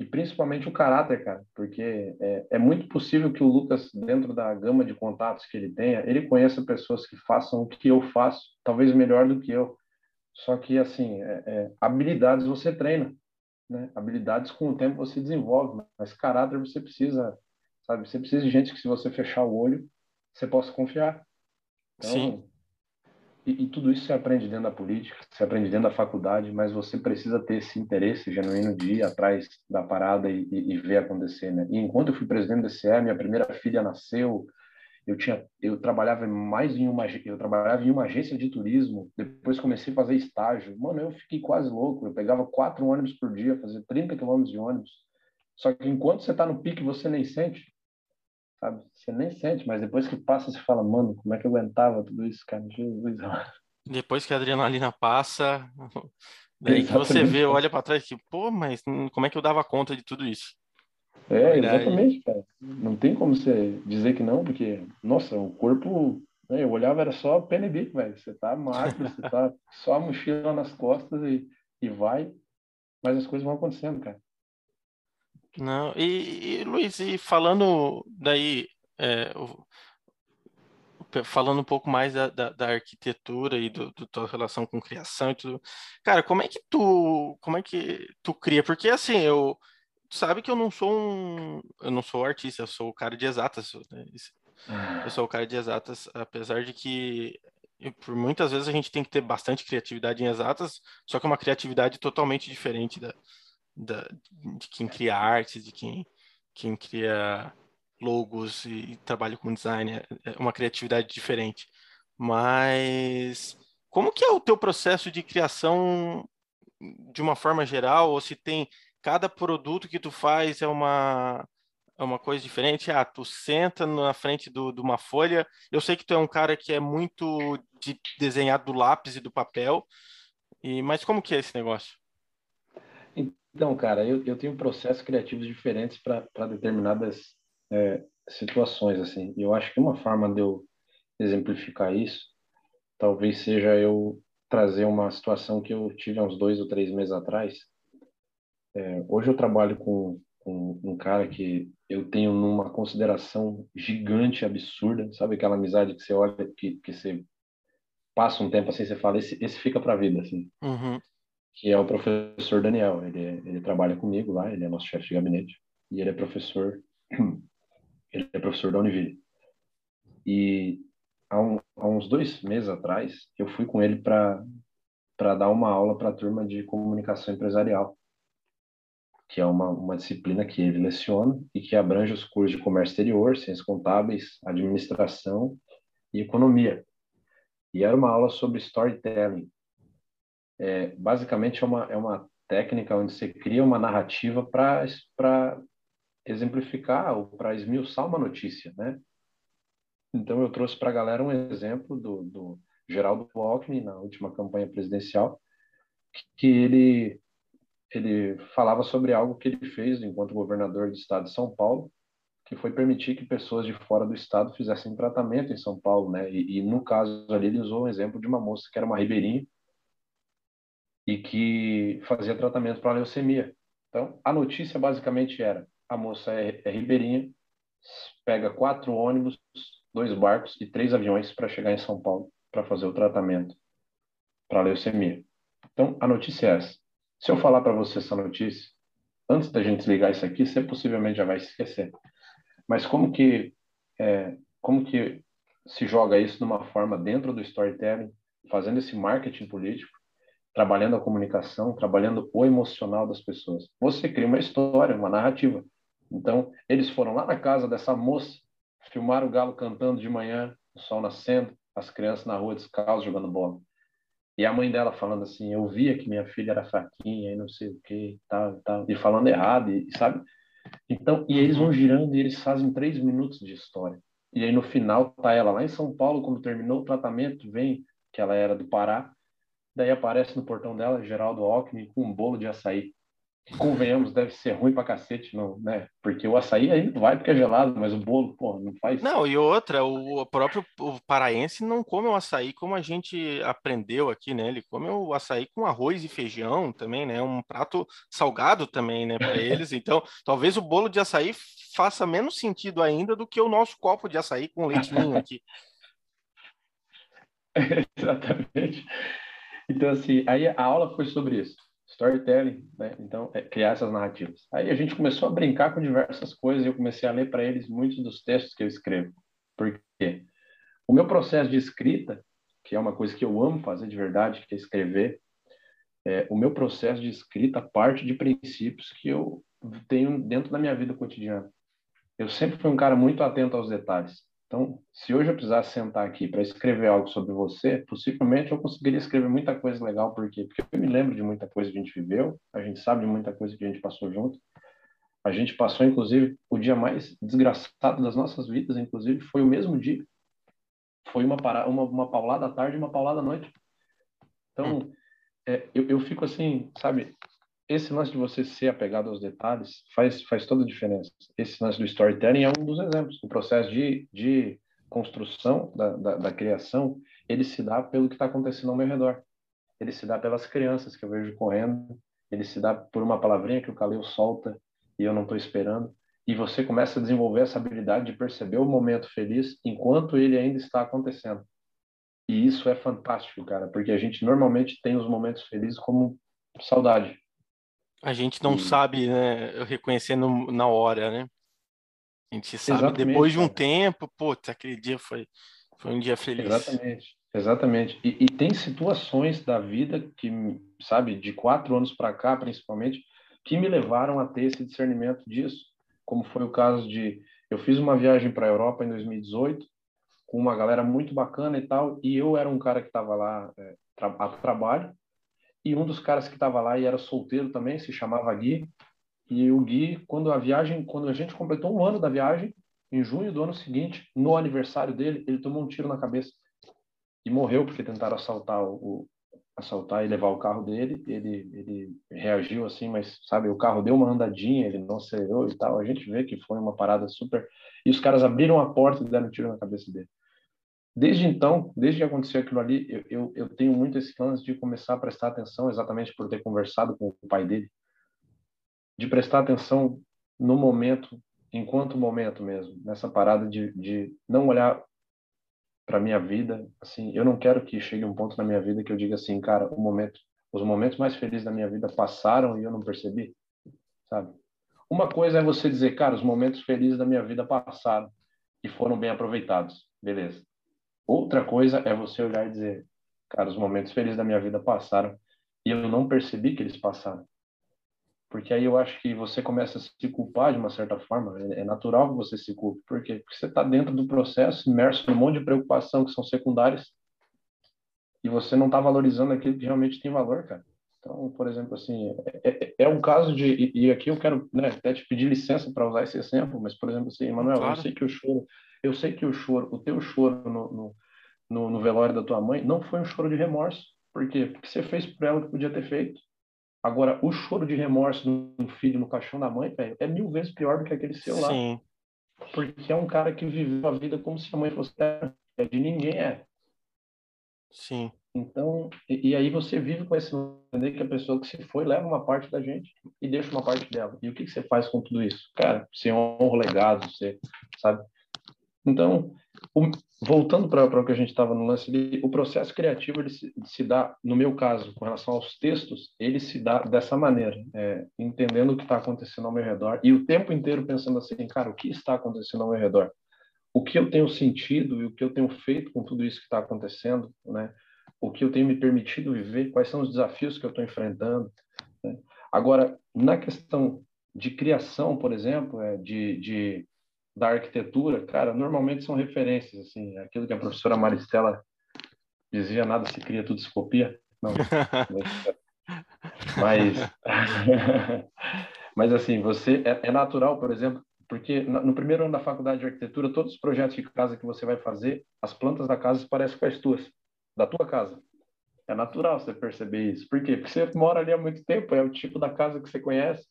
e principalmente o caráter, cara, porque é, é muito possível que o Lucas, dentro da gama de contatos que ele tenha, ele conheça pessoas que façam o que eu faço, talvez melhor do que eu. Só que, assim, é, é, habilidades você treina, né? Habilidades com o tempo você desenvolve, mas caráter você precisa, sabe? Você precisa de gente que se você fechar o olho, você possa confiar. Então, Sim e, e, tudo isso você aprende dentro da política, você aprende dentro da faculdade, mas você precisa ter esse interesse genuíno de ir atrás da parada e, e, e ver acontecer, né? E enquanto eu fui presidente do DCE, minha primeira filha nasceu, eu tinha, eu trabalhava mais em uma, eu trabalhava em uma agência de turismo, depois comecei a fazer estágio. Mano, eu fiquei quase louco, eu pegava quatro ônibus por dia, fazia 30 quilômetros de ônibus. Só que enquanto você está no pique, você nem sente sabe? Você nem sente, mas depois que passa, você fala, mano, como é que eu aguentava tudo isso, cara? Jesus. Depois que a adrenalina passa, daí que você vê, olha para trás que, pô, mas como é que eu dava conta de tudo isso? É, exatamente, cara. Não tem como você dizer que não, porque, nossa, o corpo, né, eu olhava, era só pena e bico, velho. Você tá magro, você tá só a mochila nas costas e, e vai, mas as coisas vão acontecendo, cara. Não, e, e Luiz, e falando daí, é, falando um pouco mais da, da, da arquitetura e do, do, tua relação com criação e tudo, cara, como é que tu, como é que tu cria? Porque assim, eu sabe que eu não sou um, eu não sou artista, eu sou o cara de exatas, né? eu sou o cara de exatas, apesar de que por muitas vezes a gente tem que ter bastante criatividade em exatas, só que é uma criatividade totalmente diferente da, da de quem cria arte, de quem, quem cria logos e, e trabalha com design, é, é uma criatividade diferente. Mas como que é o teu processo de criação de uma forma geral, ou se tem cada produto que tu faz é uma é uma coisa diferente. Ah, tu senta na frente do, de uma folha. Eu sei que tu é um cara que é muito de desenhar do lápis e do papel. E mas como que é esse negócio? Então, cara, eu, eu tenho processos criativos diferentes para determinadas é, situações, assim. Eu acho que uma forma de eu exemplificar isso, talvez seja eu trazer uma situação que eu tive há uns dois ou três meses atrás. É, hoje eu trabalho com, com um cara que eu tenho numa consideração gigante, absurda, sabe aquela amizade que você olha, que, que você passa um tempo assim, você fala, esse, esse fica a vida, assim. Uhum. Que é o professor Daniel, ele, ele trabalha comigo lá, ele é nosso chefe de gabinete, e ele é professor ele é professor da Univille. E há, um, há uns dois meses atrás, eu fui com ele para dar uma aula para a turma de comunicação empresarial, que é uma, uma disciplina que ele leciona e que abrange os cursos de comércio exterior, ciências contábeis, administração e economia. E era uma aula sobre storytelling. É, basicamente, é uma, é uma técnica onde você cria uma narrativa para exemplificar ou para esmiuçar uma notícia, né? Então eu trouxe para a galera um exemplo do, do Geraldo Alckmin na última campanha presidencial, que ele ele falava sobre algo que ele fez enquanto governador do estado de São Paulo, que foi permitir que pessoas de fora do estado fizessem tratamento em São Paulo, né? E, e no caso ali ele usou um exemplo de uma moça que era uma ribeirinha e que fazia tratamento para leucemia. Então a notícia basicamente era a moça é, é ribeirinha, pega quatro ônibus, dois barcos e três aviões para chegar em São Paulo para fazer o tratamento para leucemia. Então, a notícia é essa. Se eu falar para você essa notícia, antes da gente desligar isso aqui, você possivelmente já vai se esquecer. Mas como que é, como que se joga isso numa forma dentro do storytelling, fazendo esse marketing político, trabalhando a comunicação, trabalhando o emocional das pessoas? Você cria uma história, uma narrativa. Então, eles foram lá na casa dessa moça, filmaram o galo cantando de manhã, o sol nascendo, as crianças na rua descalço jogando bola. E a mãe dela falando assim, eu via que minha filha era fraquinha e não sei o que, tal, tal, e falando errado, e, sabe? Então, e eles vão girando e eles fazem três minutos de história. E aí no final tá ela lá em São Paulo, quando terminou o tratamento, vem, que ela era do Pará, daí aparece no portão dela Geraldo Alckmin com um bolo de açaí convenhamos, deve ser ruim pra cacete, não, né? Porque o açaí ainda vai porque é gelado, mas o bolo, pô, não faz. Não, e outra, o próprio o paraense não come o açaí como a gente aprendeu aqui, né? Ele come o açaí com arroz e feijão também, né? Um prato salgado também, né, para eles. Então, talvez o bolo de açaí faça menos sentido ainda do que o nosso copo de açaí com leitinho aqui. Exatamente. Então, assim, aí a aula foi sobre isso storytelling, né? Então, é criar essas narrativas. Aí a gente começou a brincar com diversas coisas e eu comecei a ler para eles muitos dos textos que eu escrevo. Por quê? O meu processo de escrita, que é uma coisa que eu amo fazer de verdade, que é escrever, é, o meu processo de escrita parte de princípios que eu tenho dentro da minha vida cotidiana. Eu sempre fui um cara muito atento aos detalhes. Então, se hoje eu precisasse sentar aqui para escrever algo sobre você, possivelmente eu conseguiria escrever muita coisa legal, por quê? Porque eu me lembro de muita coisa que a gente viveu, a gente sabe de muita coisa que a gente passou junto. A gente passou, inclusive, o dia mais desgraçado das nossas vidas, inclusive, foi o mesmo dia. Foi uma, para... uma, uma paulada à tarde e uma paulada à noite. Então, é, eu, eu fico assim, sabe, esse lance de você ser apegado aos detalhes faz, faz toda a diferença. Esse lance do storytelling é um dos exemplos. O processo de, de construção da, da, da criação, ele se dá pelo que está acontecendo ao meu redor. Ele se dá pelas crianças que eu vejo correndo, ele se dá por uma palavrinha que o Calil solta e eu não estou esperando. E você começa a desenvolver essa habilidade de perceber o momento feliz enquanto ele ainda está acontecendo. E isso é fantástico, cara, porque a gente normalmente tem os momentos felizes como saudade. A gente não e... sabe, né, reconhecer no, na hora, né? A gente sabe Exatamente, depois de um cara. tempo, putz, aquele dia foi, foi um dia feliz. Exatamente, exatamente. E, e tem situações da vida que, sabe, de quatro anos para cá, principalmente, que me levaram a ter esse discernimento disso, como foi o caso de eu fiz uma viagem para a Europa em 2018 com uma galera muito bacana e tal, e eu era um cara que estava lá é, tra a trabalho e um dos caras que estava lá e era solteiro também, se chamava Gui. E o Gui, quando a viagem, quando a gente completou um ano da viagem, em junho do ano seguinte, no aniversário dele, ele tomou um tiro na cabeça e morreu porque tentaram assaltar o, assaltar e levar o carro dele. Ele ele reagiu assim, mas sabe, o carro deu uma andadinha, ele não acelerou e tal. A gente vê que foi uma parada super. E os caras abriram a porta e deram um tiro na cabeça dele. Desde então, desde que aconteceu aquilo ali, eu, eu, eu, tenho muito esse lance de começar a prestar atenção, exatamente por ter conversado com o pai dele, de prestar atenção no momento, enquanto momento mesmo, nessa parada de, de não olhar para minha vida, assim, eu não quero que chegue um ponto na minha vida que eu diga assim, cara, o momento, os momentos mais felizes da minha vida passaram e eu não percebi, sabe? Uma coisa é você dizer, cara, os momentos felizes da minha vida passaram e foram bem aproveitados, beleza? Outra coisa é você olhar e dizer, cara, os momentos felizes da minha vida passaram e eu não percebi que eles passaram. Porque aí eu acho que você começa a se culpar de uma certa forma. É, é natural que você se culpe. Por quê? Porque você está dentro do processo, imerso num monte de preocupação que são secundárias e você não está valorizando aquilo que realmente tem valor, cara. Então, por exemplo, assim, é, é, é um caso de. E, e aqui eu quero né, até te pedir licença para usar esse exemplo, mas, por exemplo, assim, Manuel, claro. eu sei que o choro eu sei que o choro, o teu choro no, no, no, velório da tua mãe não foi um choro de remorso. Por quê? Porque você fez por ela o que podia ter feito. Agora, o choro de remorso do filho no caixão da mãe, velho, é mil vezes pior do que aquele seu lá. Sim. Porque é um cara que viveu a vida como se a mãe fosse é de ninguém é. Sim. Então, e, e, aí você vive com esse entender que a pessoa que se foi leva uma parte da gente e deixa uma parte dela. E o que, que você faz com tudo isso? Cara, você honra o legado, você, sabe? Então, o, voltando para o que a gente estava no lance ali, o processo criativo ele se, se, dá, no meu caso, com relação aos textos, ele se dá dessa maneira, é, entendendo o que está acontecendo ao meu redor e o tempo inteiro pensando assim, cara, o que está acontecendo ao meu redor? O que eu tenho sentido e o que eu tenho feito com tudo isso que está acontecendo, né? O que eu tenho me permitido viver, quais são os desafios que eu estou enfrentando. Né? Agora, na questão de criação, por exemplo, é, de, de da arquitetura, cara, normalmente são referências, assim, aquilo que a professora Maristela dizia, nada se cria, tudo se copia. Não, mas, mas assim, você é, é, natural, por exemplo, porque no primeiro ano da faculdade de arquitetura, todos os projetos de casa que você vai fazer, as plantas da casa parecem com as tuas, da tua casa. É natural você perceber isso. Por quê? Porque você mora ali há muito tempo, é o tipo da casa que você conhece.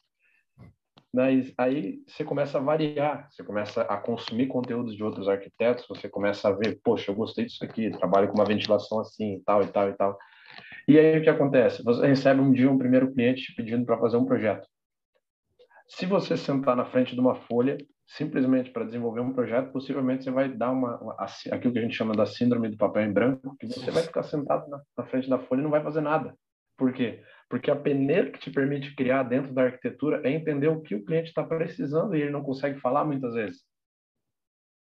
Mas aí você começa a variar, você começa a consumir conteúdos de outros arquitetos, você começa a ver, poxa, eu gostei disso aqui, trabalho com uma ventilação assim, tal, e tal, e tal. E aí o que acontece? Você recebe um dia um primeiro cliente pedindo para fazer um projeto. Se você sentar na frente de uma folha, simplesmente para desenvolver um projeto, possivelmente você vai dar uma, uma, aquilo que a gente chama da síndrome do papel em branco, que você vai ficar sentado na, na frente da folha e não vai fazer nada. Por quê? Porque a peneira que te permite criar dentro da arquitetura é entender o que o cliente está precisando e ele não consegue falar muitas vezes.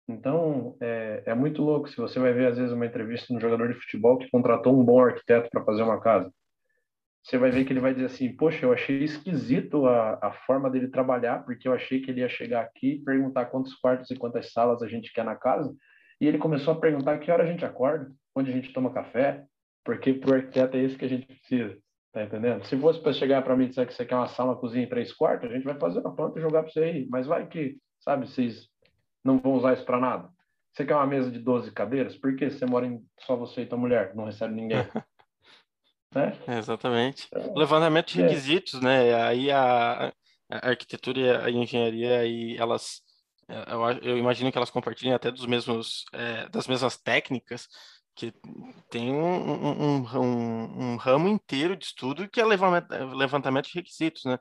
Então, é, é, muito louco se você vai ver, às vezes, uma entrevista de um jogador de futebol que contratou um bom arquiteto para fazer uma casa. Você vai ver que ele vai dizer assim: Poxa, eu achei esquisito a, a forma dele trabalhar, porque eu achei que ele ia chegar aqui e perguntar quantos quartos e quantas salas a gente quer na casa. E ele começou a perguntar que hora a gente acorda, onde a gente toma café, porque para o arquiteto é isso que a gente precisa. Tá entendendo? Se fosse para chegar para mim e dizer que você quer uma sala, cozinha em três quartos, a gente vai fazer uma planta e jogar para você aí. Mas vai que, sabe, vocês não vão usar isso para nada. Você quer uma mesa de 12 cadeiras? Por que você mora em só você e tua mulher? Não recebe ninguém. Né? Exatamente. Então, levantamento de é. requisitos, é. né? Aí a, a, arquitetura e a engenharia, aí elas, é, eu, eu imagino que elas compartilhem até dos mesmos, é, das mesmas técnicas, que tem um, um, um, um, ramo inteiro de estudo que é levantamento, levantamento de requisitos, né?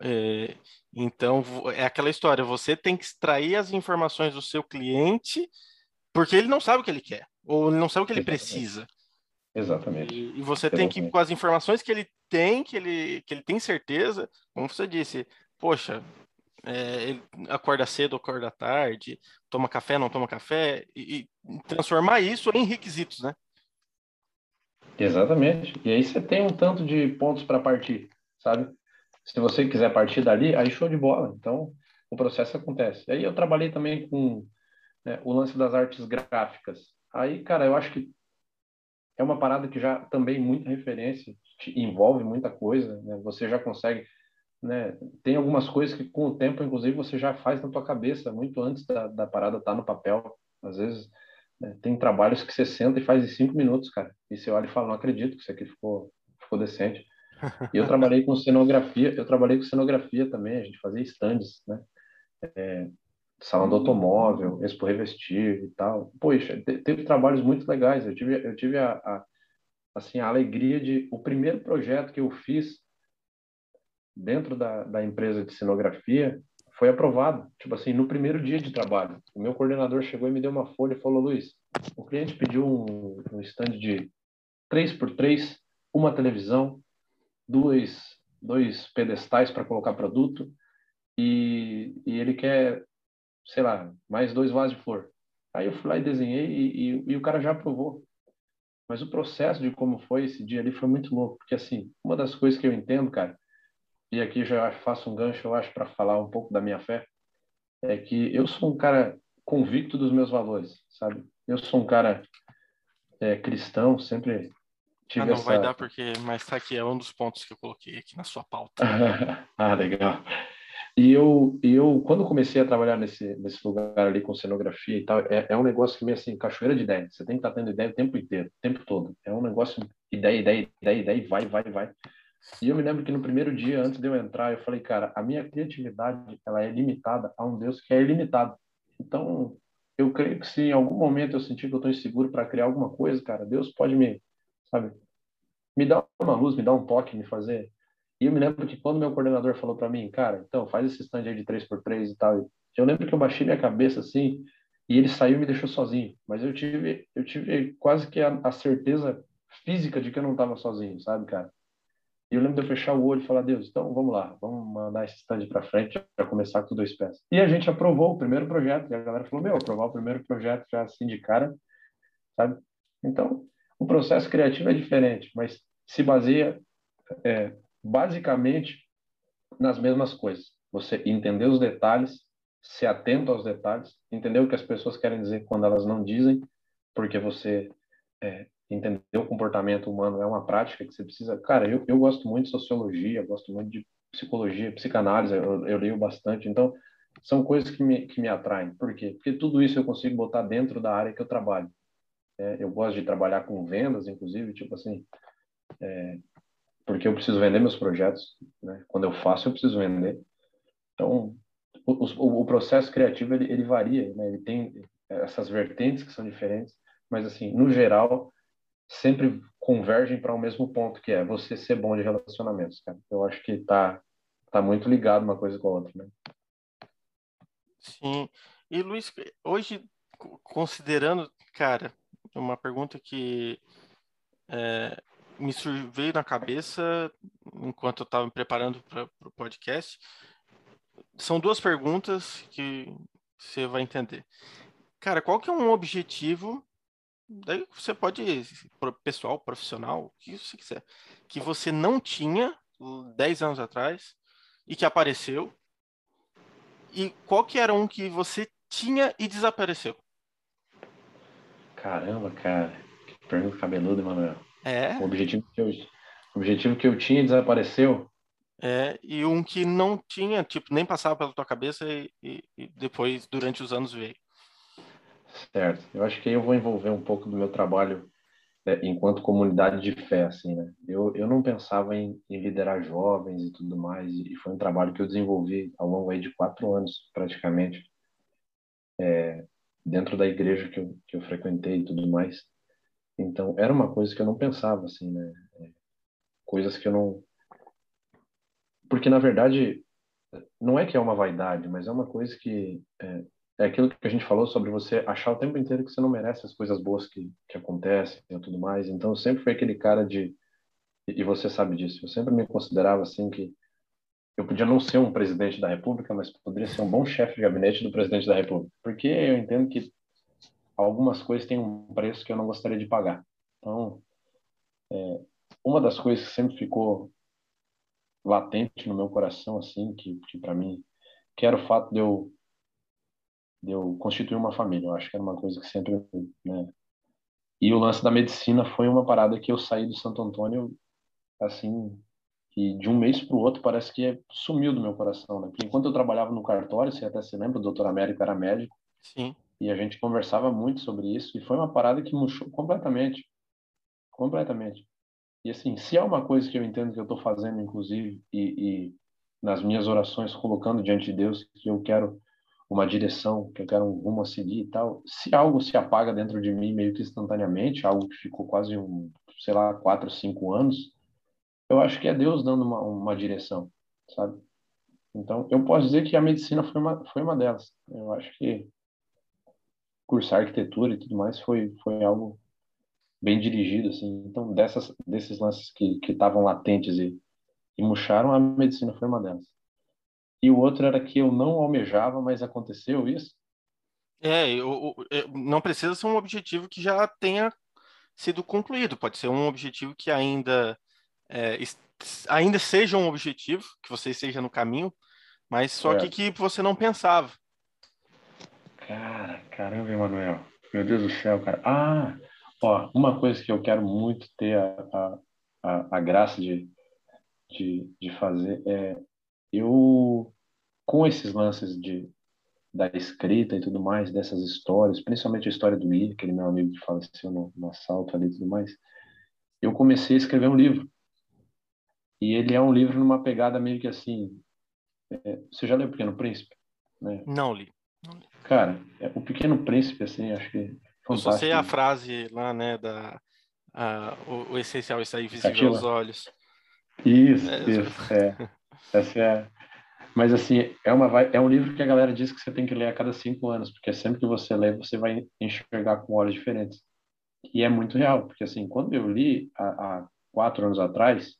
É, então, é aquela história, você tem que extrair as informações do seu cliente porque ele não sabe o que ele quer, ou ele não sabe o que ele Exatamente. precisa. Exatamente. E, e você Exatamente. tem que, com as informações que ele tem, que ele, que ele tem certeza, como você disse, poxa, é, ele acorda cedo, acorda tarde, toma café, não toma café, e, e transformar isso em requisitos, né? Exatamente. E aí você tem um tanto de pontos para partir, sabe? Se você quiser partir dali, aí show de bola. Então, o processo acontece. E aí eu trabalhei também com né, o lance das artes gráficas. Aí, cara, eu acho que é uma parada que já também muita referência, envolve muita coisa, né? Você já consegue, né? Tem algumas coisas que com o tempo, inclusive, você já faz na tua cabeça, muito antes da, da parada estar tá no papel. Às vezes, né? tem trabalhos que você senta e faz em cinco minutos, cara. E você olha e fala, não acredito que isso aqui ficou, ficou decente. E eu trabalhei com cenografia, eu trabalhei com cenografia também, a gente fazia stands, né? É, salão do automóvel, expo revestir e tal. Poxa, teve trabalhos muito legais. Eu tive, eu tive a, a, assim, a alegria de... O primeiro projeto que eu fiz dentro da, da empresa de cenografia foi aprovado. Tipo assim, no primeiro dia de trabalho. O meu coordenador chegou e me deu uma folha e falou, Luiz, o cliente pediu um, um stand de 3 por 3 uma televisão, dois, dois pedestais para colocar produto e, e ele quer, sei lá, mais dois vasos de flor. Aí eu fui lá e desenhei e, e, e o cara já aprovou. Mas o processo de como foi esse dia ali foi muito louco, porque assim, uma das coisas que eu entendo, cara, e aqui já faço um gancho, eu acho, para falar um pouco da minha fé, é que eu sou um cara convicto dos meus valores, sabe? Eu sou um cara é, cristão, sempre Tive ah, não essa... vai dar porque, mas tá aqui, é um dos pontos que eu coloquei aqui na sua pauta. ah, legal. E eu, eu, quando comecei a trabalhar nesse, nesse lugar ali com cenografia e tal, é, é um negócio que meio assim, cachoeira de ideia. Você tem que estar tá tendo ideia o tempo inteiro, o tempo todo. É um negócio, ideia, ideia, ideia, ideia, vai, vai, vai. E eu me lembro que no primeiro dia, antes de eu entrar, eu falei, cara, a minha criatividade, ela é limitada a um Deus que é ilimitado. Então, eu creio que se em algum momento eu sentir que eu estou inseguro para criar alguma coisa, cara, Deus pode me sabe? Me dá uma luz, me dá um toque, me fazer. E eu me lembro que quando meu coordenador falou para mim, cara, então faz esse stand aí de 3x3 e tal. Eu lembro que eu baixei minha cabeça assim, e ele saiu e me deixou sozinho. Mas eu tive, eu tive quase que a, a certeza física de que eu não estava sozinho, sabe, cara? E eu lembro de eu fechar o olho e falar, Deus, então vamos lá, vamos mandar esse stand para frente para começar com dois pés. E a gente aprovou o primeiro projeto, e a galera falou, meu, aprovar o primeiro projeto já assim de cara, sabe? Então, o processo criativo é diferente, mas se baseia é, basicamente nas mesmas coisas. Você entender os detalhes, ser atento aos detalhes, entender o que as pessoas querem dizer quando elas não dizem, porque você é, entender o comportamento humano é uma prática que você precisa. Cara, eu, eu gosto muito de sociologia, gosto muito de psicologia, psicanálise, eu, eu leio bastante, então são coisas que me, que me atraem. Por quê? Porque tudo isso eu consigo botar dentro da área que eu trabalho. É, eu gosto de trabalhar com vendas, inclusive, tipo assim, é, porque eu preciso vender meus projetos. Né? Quando eu faço, eu preciso vender. Então, o, o, o processo criativo ele, ele varia, né? ele tem essas vertentes que são diferentes, mas assim, no geral, sempre convergem para o um mesmo ponto, que é você ser bom de relacionamentos, cara. Eu acho que tá tá muito ligado uma coisa com a outra, né? Sim. E Luiz, hoje considerando, cara, uma pergunta que é, me veio na cabeça enquanto eu estava me preparando para o podcast. São duas perguntas que você vai entender. Cara, qual que é um objetivo? Daí você pode, pessoal, profissional, o que você quiser, que você não tinha 10 anos atrás e que apareceu. E qual que era um que você tinha e desapareceu? Caramba, cara. Que pergunta cabeluda, Emanuel. É. O objetivo que eu, o objetivo que eu tinha desapareceu. É, e um que não tinha, tipo, nem passava pela tua cabeça e, e, e depois, durante os anos, veio. Certo. Eu acho que aí eu vou envolver um pouco do meu trabalho é, enquanto comunidade de fé, assim, né? Eu, eu não pensava em, em, liderar jovens e tudo mais, e foi um trabalho que eu desenvolvi ao longo aí de quatro anos, praticamente, é, dentro da igreja que eu, que eu frequentei e tudo mais. Então, era uma coisa que eu não pensava, assim, né? É, coisas que eu não... Porque, na verdade, não é que é uma vaidade, mas é uma coisa que é, é aquilo que a gente falou sobre você achar o tempo inteiro que você não merece as coisas boas que, que acontecem e tudo mais. Então, sempre fui aquele cara de. E você sabe disso, eu sempre me considerava assim que eu podia não ser um presidente da República, mas poderia ser um bom chefe de gabinete do presidente da República. Porque eu entendo que algumas coisas têm um preço que eu não gostaria de pagar. Então, é, uma das coisas que sempre ficou latente no meu coração, assim, que, que para mim, que era o fato de eu de eu constituir uma família. Eu acho que era uma coisa que sempre, né? E o lance da medicina foi uma parada que eu saí do Santo Antônio assim, que de um mês para o outro parece que sumiu do meu coração, né? Porque enquanto eu trabalhava no cartório, você até se lembra, o doutor Américo era médico. Sim. E a gente conversava muito sobre isso e foi uma parada que murchou completamente. Completamente. E assim, se há uma coisa que eu entendo que eu estou fazendo, inclusive, e, e nas minhas orações colocando diante de Deus que eu quero uma direção, que eu quero um rumo a seguir e tal. Se algo se apaga dentro de mim meio que instantaneamente, algo que ficou quase um, sei lá, quatro, cinco anos, eu acho que é Deus dando uma, uma direção, sabe? Então, eu posso dizer que a medicina foi uma, foi uma delas. Eu acho que cursar arquitetura e tudo mais foi, foi algo bem dirigido, assim. Então, dessas, desses lances que estavam latentes e, e murcharam, a medicina foi uma delas e o outro era que eu não almejava, mas aconteceu isso? É, eu, eu, não precisa ser um objetivo que já tenha sido concluído, pode ser um objetivo que ainda é, ainda seja um objetivo, que você esteja no caminho, mas só é. que, que você não pensava. Cara, caramba, Emanuel. Meu Deus do céu, cara. Ah, ó, uma coisa que eu quero muito ter a, a, a, graça de, de, de fazer é eu com esses lances de da escrita e tudo mais dessas histórias, principalmente a história do Willi, aquele meu amigo que faleceu no, no assalto ali e tudo mais, eu comecei a escrever um livro. E ele é um livro numa pegada meio que assim. É, você já leu O Pequeno Príncipe? Né? Não li. Não li. Cara, é, O Pequeno Príncipe, assim, acho que. Fantástico. Eu só sei a frase lá, né, da. o, o, essencial está invisível aos olhos. Isso, é, isso, é. Essa é. Mas assim, é uma é um livro que a galera diz que você tem que ler a cada cinco anos, porque sempre que você lê, você vai enxergar com olhos diferentes. E é muito real, porque assim, quando eu li há, há quatro anos atrás,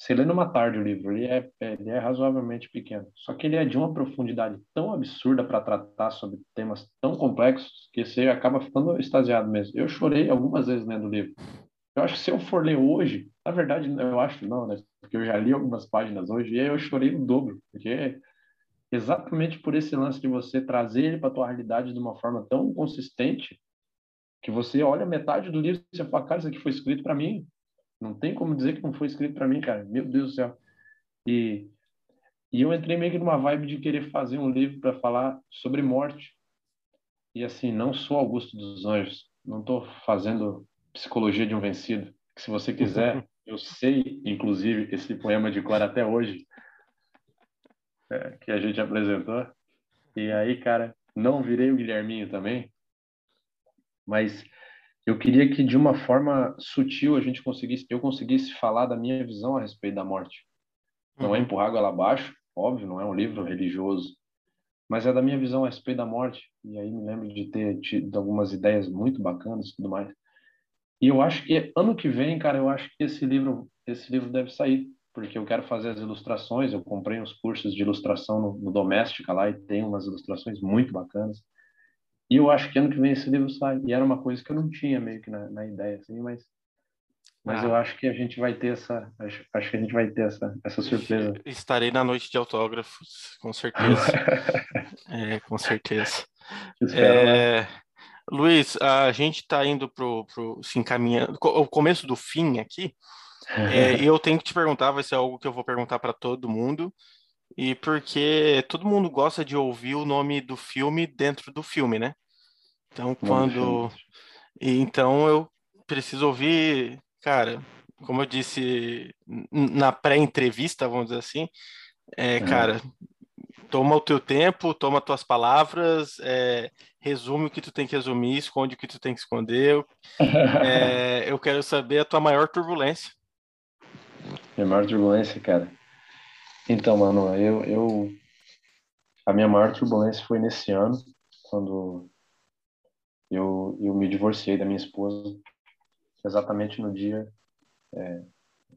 você lê numa tarde o livro, ele é, ele é razoavelmente pequeno. Só que ele é de uma profundidade tão absurda para tratar sobre temas tão complexos que você acaba ficando extasiado mesmo. Eu chorei algumas vezes lendo o livro. Eu acho que se eu for ler hoje, na verdade, eu acho não, né? Porque eu já li algumas páginas hoje e aí eu chorei o dobro, porque exatamente por esse lance de você trazer ele para a tua realidade de uma forma tão consistente que você olha metade do livro e você fala, cara, isso aqui foi escrito para mim. Não tem como dizer que não foi escrito para mim, cara. Meu Deus do céu. E, e eu entrei meio que numa vibe de querer fazer um livro para falar sobre morte. E assim, não sou Augusto dos Anjos. Não estou fazendo Psicologia de um Vencido. Que se você quiser, eu sei, inclusive, esse poema de cor até hoje, é, que a gente apresentou. E aí, cara, não virei o Guilherminho também, mas eu queria que de uma forma sutil a gente conseguisse, eu conseguisse falar da minha visão a respeito da morte. Não é uhum. empurrar ela abaixo, óbvio, não é um livro religioso, mas é da minha visão a respeito da morte. E aí me lembro de ter tido algumas ideias muito bacanas e tudo mais. E eu acho que ano que vem, cara, eu acho que esse livro, esse livro deve sair, porque eu quero fazer as ilustrações. Eu comprei uns cursos de ilustração no, no Doméstica lá e tem umas ilustrações muito bacanas. E eu acho que ano que vem esse livro sai. E era uma coisa que eu não tinha meio que na, na ideia, assim, mas mas ah. eu acho que a gente vai ter essa acho, acho que a gente vai ter essa essa surpresa. Estarei na noite de autógrafos, com certeza. é, com certeza. Espero, é... Luiz, a gente está indo para o se encaminhando, o começo do fim aqui, é, e eu tenho que te perguntar, vai ser algo que eu vou perguntar para todo mundo, e porque todo mundo gosta de ouvir o nome do filme dentro do filme, né? Então, quando. E, então, eu precisa ouvir, cara, como eu disse na pré-entrevista, vamos dizer assim, é, é. cara, toma o teu tempo, toma tuas palavras, é, resume o que tu tem que resumir, esconde o que tu tem que esconder. É, eu quero saber a tua maior turbulência. Minha maior turbulência, cara. Então, mano, eu, eu a minha maior turbulência foi nesse ano, quando eu, eu me divorciei da minha esposa, exatamente no dia, é,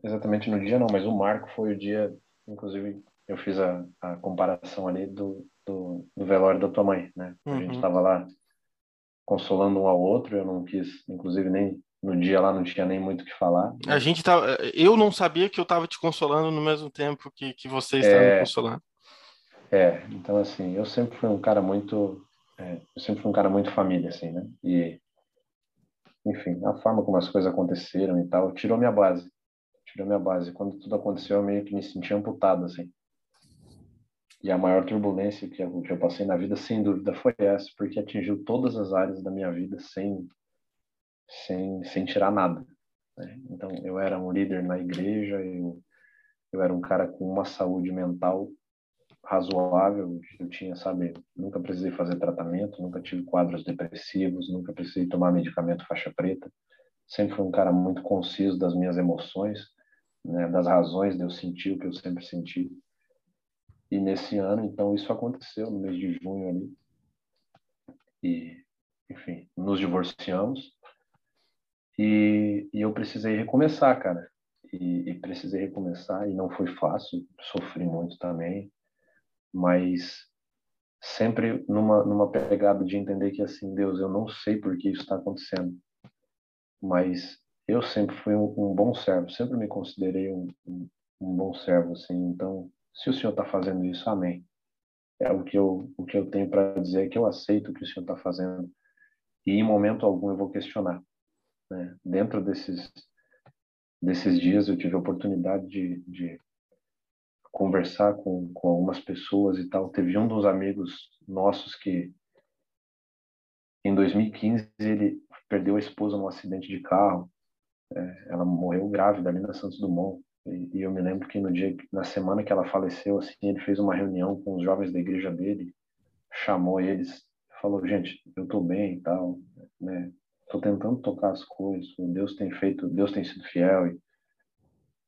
exatamente no dia não, mas o marco foi o dia, inclusive eu fiz a, a comparação ali do, do, do velório da tua mãe, né? A gente estava uhum. lá consolando um ao outro, eu não quis, inclusive nem no dia lá não tinha nem muito o que falar. A gente tava, eu não sabia que eu estava te consolando no mesmo tempo que, que você estava é, me consolando. É, então assim, eu sempre fui um cara muito, é, eu sempre fui um cara muito família, assim, né? E, enfim, a forma como as coisas aconteceram e tal, tirou minha base, tirou minha base. Quando tudo aconteceu, eu meio que me senti amputado, assim. E a maior turbulência que eu, que eu passei na vida, sem dúvida, foi essa, porque atingiu todas as áreas da minha vida sem, sem, sem tirar nada. Né? Então, eu era um líder na igreja, eu, eu era um cara com uma saúde mental razoável, eu tinha, sabe, nunca precisei fazer tratamento, nunca tive quadros depressivos, nunca precisei tomar medicamento faixa preta. Sempre fui um cara muito conciso das minhas emoções, né, das razões de eu sentir o que eu sempre senti. E nesse ano, então, isso aconteceu no mês de junho ali. E, enfim, nos divorciamos. E, e eu precisei recomeçar, cara. E, e, precisei recomeçar e não foi fácil, sofri muito também, mas sempre numa numa pegada de entender que assim, Deus, eu não sei por que isso está acontecendo, mas eu sempre fui um, um, bom servo, sempre me considerei um, um, um bom servo, assim, então se o Senhor está fazendo isso, amém. É o que eu, o que eu tenho para dizer é que eu aceito o que o Senhor está fazendo e em momento algum eu vou questionar. Né? Dentro desses, desses dias eu tive a oportunidade de, de conversar com, com algumas pessoas e tal. Teve um dos amigos nossos que em 2015 ele perdeu a esposa num acidente de carro. É, ela morreu grávida ali na Santos Dumont. E, eu me lembro que no dia, na semana que ela faleceu, assim, ele fez uma reunião com os jovens da igreja dele, chamou eles, falou, gente, eu tô bem e tal, né? Tô tentando tocar as coisas, Deus tem feito, Deus tem sido fiel e,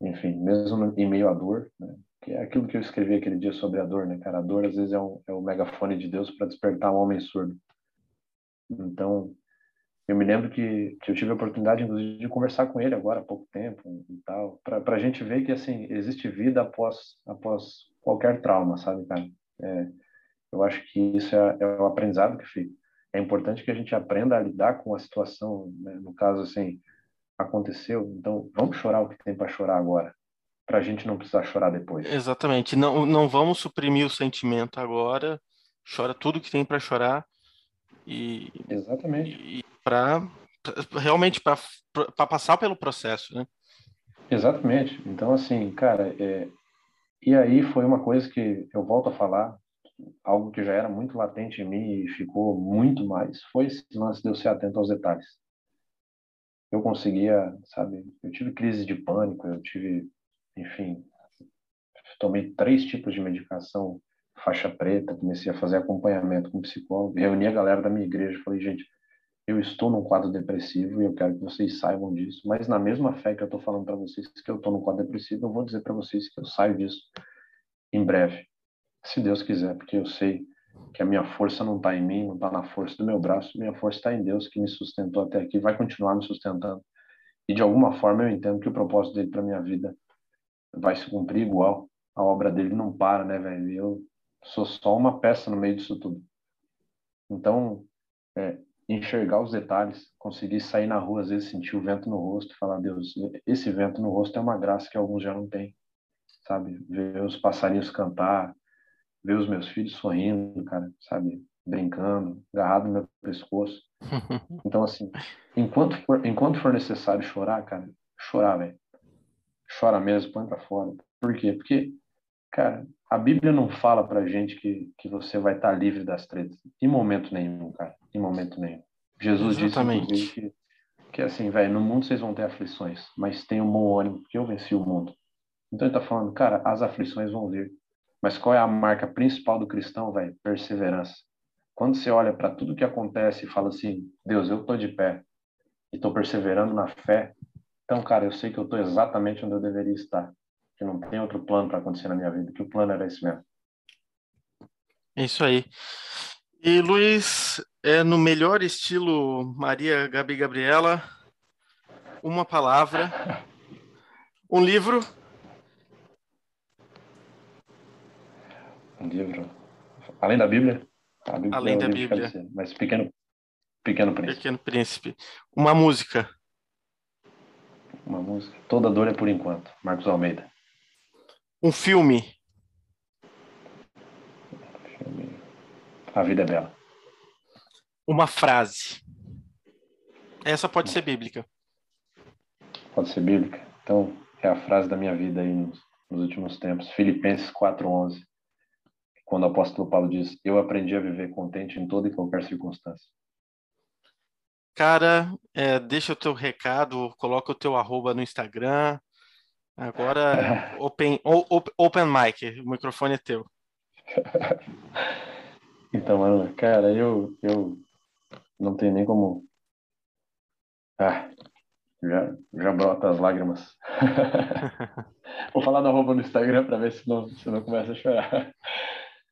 enfim, mesmo em meio à dor, né? Que é aquilo que eu escrevi aquele dia sobre a dor, né, cara? A dor às vezes é, um, é o megafone de Deus para despertar um homem surdo. Então, eu me lembro que, que eu tive a oportunidade, inclusive, de conversar com ele agora há pouco tempo e tal, para a gente ver que, assim, existe vida após, após qualquer trauma, sabe, cara? É, eu acho que isso é, é o aprendizado que fica. É importante que a gente aprenda a lidar com a situação, né? no caso, assim, aconteceu, então vamos chorar o que tem para chorar agora, para a gente não precisar chorar depois. Exatamente, não, não vamos suprimir o sentimento agora, chora tudo que tem para chorar, e, Exatamente. E, para realmente para passar pelo processo, né? Exatamente. Então, assim, cara, é... e aí foi uma coisa que eu volto a falar, algo que já era muito latente em mim e ficou muito mais, foi esse lance de eu ser atento aos detalhes. Eu conseguia, sabe, eu tive crise de pânico, eu tive, enfim, tomei três tipos de medicação faixa preta, comecei a fazer acompanhamento com psicólogo, reuni a galera da minha igreja, falei, gente, eu estou num quadro depressivo e eu quero que vocês saibam disso, mas na mesma fé que eu estou falando para vocês que eu estou num quadro depressivo, eu vou dizer para vocês que eu saio disso em breve, se Deus quiser, porque eu sei que a minha força não está em mim, não está na força do meu braço, minha força está em Deus que me sustentou até aqui, vai continuar me sustentando. E de alguma forma eu entendo que o propósito dele para minha vida vai se cumprir igual. A obra dele não para, né, velho? Eu sou só uma peça no meio disso tudo. Então, é, enxergar os detalhes, conseguir sair na rua, às vezes sentir o vento no rosto, falar, Deus, esse vento no rosto é uma graça que alguns já não têm, sabe? Ver os passarinhos cantar, ver os meus filhos sorrindo, cara, sabe? Brincando, agarrado no meu pescoço. Então, assim, enquanto for, enquanto for necessário chorar, cara, chorar, velho. Chora mesmo, põe pra fora. Por quê? Porque, cara, a Bíblia não fala pra gente que, que você vai estar livre das tretas. Em momento nenhum, cara. Em momento nenhum. Jesus Exatamente. disse que, que assim, velho, no mundo vocês vão ter aflições, mas tenham um bom ânimo, porque eu venci o mundo. Então ele tá falando, cara, as aflições vão vir. Mas qual é a marca principal do cristão, velho? Perseverança. Quando você olha para tudo que acontece e fala assim, Deus, eu tô de pé e tô perseverando na fé, então, cara, eu sei que eu tô exatamente onde eu deveria estar. Que não tem outro plano para acontecer na minha vida, que o plano era esse mesmo. É isso aí. E Luiz, é no melhor estilo Maria Gabi Gabriela, uma palavra, um livro. Um livro. Além da Bíblia? Bíblia Além é da Bíblia. Mas pequeno, pequeno príncipe. Pequeno príncipe. Uma música. Uma música. Toda dor é por enquanto. Marcos Almeida. Um filme. A vida é bela. Uma frase. Essa pode ser bíblica. Pode ser bíblica. Então, é a frase da minha vida aí nos, nos últimos tempos. Filipenses 4:11. Quando o apóstolo Paulo diz: "Eu aprendi a viver contente em toda e qualquer circunstância". Cara, é, deixa o teu recado, coloca o teu arroba no Instagram. Agora, open, open mic, o microfone é teu. Então, mano, cara, eu, eu não tenho nem como. Ah, já, já brota as lágrimas. Vou falar da arroba no Instagram para ver se não, se não começa a chorar.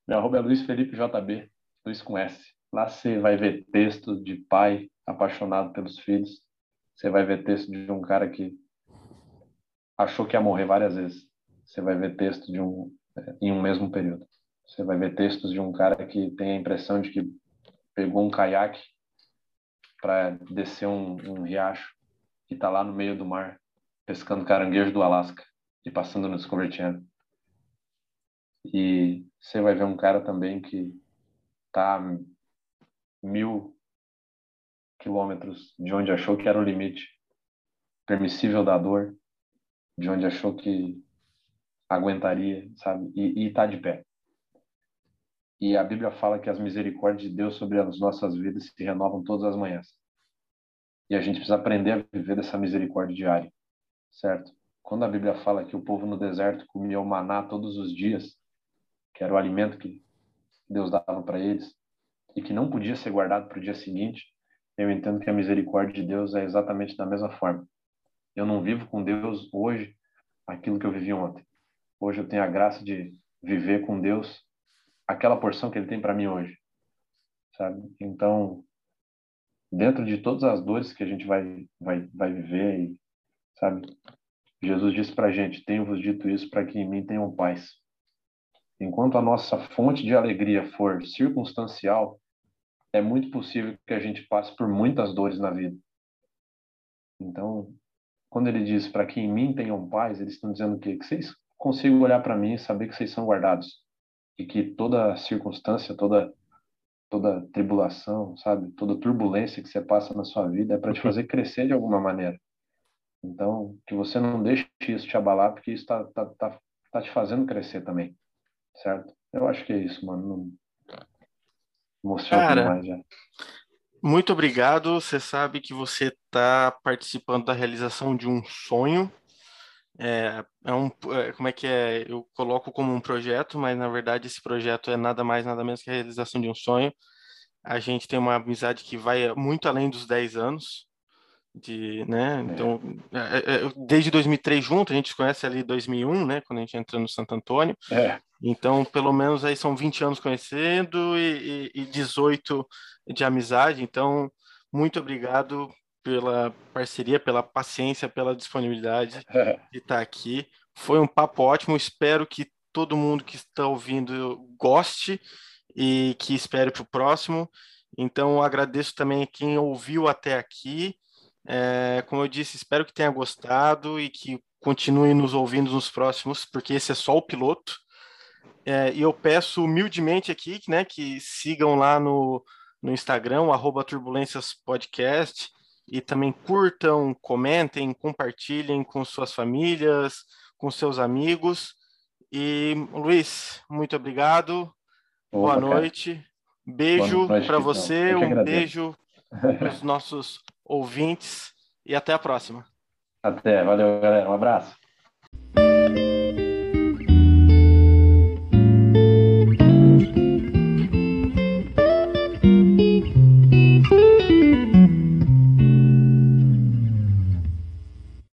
Meu arroba é Luiz Felipe JB, Luiz com S. Lá você vai ver texto de pai apaixonado pelos filhos. Você vai ver texto de um cara que achou que ia morrer várias vezes. Você vai ver texto de um em um mesmo período. Você vai ver textos de um cara que tem a impressão de que pegou um caiaque para descer um, um, riacho e tá lá no meio do mar pescando caranguejo do Alasca e passando no Discovery Channel. E você vai ver um cara também que tá mil quilômetros de onde achou que era o limite permissível da dor, de onde achou que aguentaria, sabe? E, e tá de pé. E a Bíblia fala que as misericórdias de Deus sobre as nossas vidas se renovam todas as manhãs. E a gente precisa aprender a viver dessa misericórdia diária, certo? Quando a Bíblia fala que o povo no deserto comia o maná todos os dias, que era o alimento que Deus dava para eles, e que não podia ser guardado para o dia seguinte, eu entendo que a misericórdia de Deus é exatamente da mesma forma. Eu não vivo com Deus hoje aquilo que eu vivi ontem. Hoje eu tenho a graça de viver com Deus aquela porção que ele tem para mim hoje, sabe? Então, dentro de todas as dores que a gente vai vai vai viver, e, sabe? Jesus disse para gente: Tenho-vos dito isso para que em mim tenham paz. Enquanto a nossa fonte de alegria for circunstancial, é muito possível que a gente passe por muitas dores na vida. Então, quando ele diz para que em mim tenham paz, eles estão dizendo o quê? Que vocês consigam olhar para mim e saber que vocês são guardados e que toda circunstância, toda toda tribulação, sabe, toda turbulência que você passa na sua vida é para te fazer crescer de alguma maneira. Então, que você não deixe isso te abalar, porque isso tá, tá, tá, tá te fazendo crescer também, certo? Eu acho que é isso, mano. Não... Emociona Cara, demais já. Muito obrigado. Você sabe que você está participando da realização de um sonho é, é um, é, como é que é? Eu coloco como um projeto, mas na verdade esse projeto é nada mais, nada menos que a realização de um sonho. A gente tem uma amizade que vai muito além dos 10 anos, de, né? Então, é, é, é desde 2003 junto, a gente se conhece ali 2001, né? Quando a gente entra no Santo Antônio. É. Então, pelo menos aí são 20 anos conhecendo e, e, e 18 de amizade. Então, muito obrigado pela parceria, pela paciência, pela disponibilidade de estar aqui. Foi um papo ótimo. Espero que todo mundo que está ouvindo goste e que espere para o próximo. Então, agradeço também quem ouviu até aqui. É, como eu disse, espero que tenha gostado e que continue nos ouvindo nos próximos, porque esse é só o piloto. É, e eu peço humildemente aqui né, que sigam lá no, no Instagram, arroba Turbulências Podcast, e também curtam, comentem, compartilhem com suas famílias, com seus amigos. E Luiz, muito obrigado. Boa noite. Beijo para você, um beijo para os nossos ouvintes e até a próxima. Até, valeu, galera. Um abraço.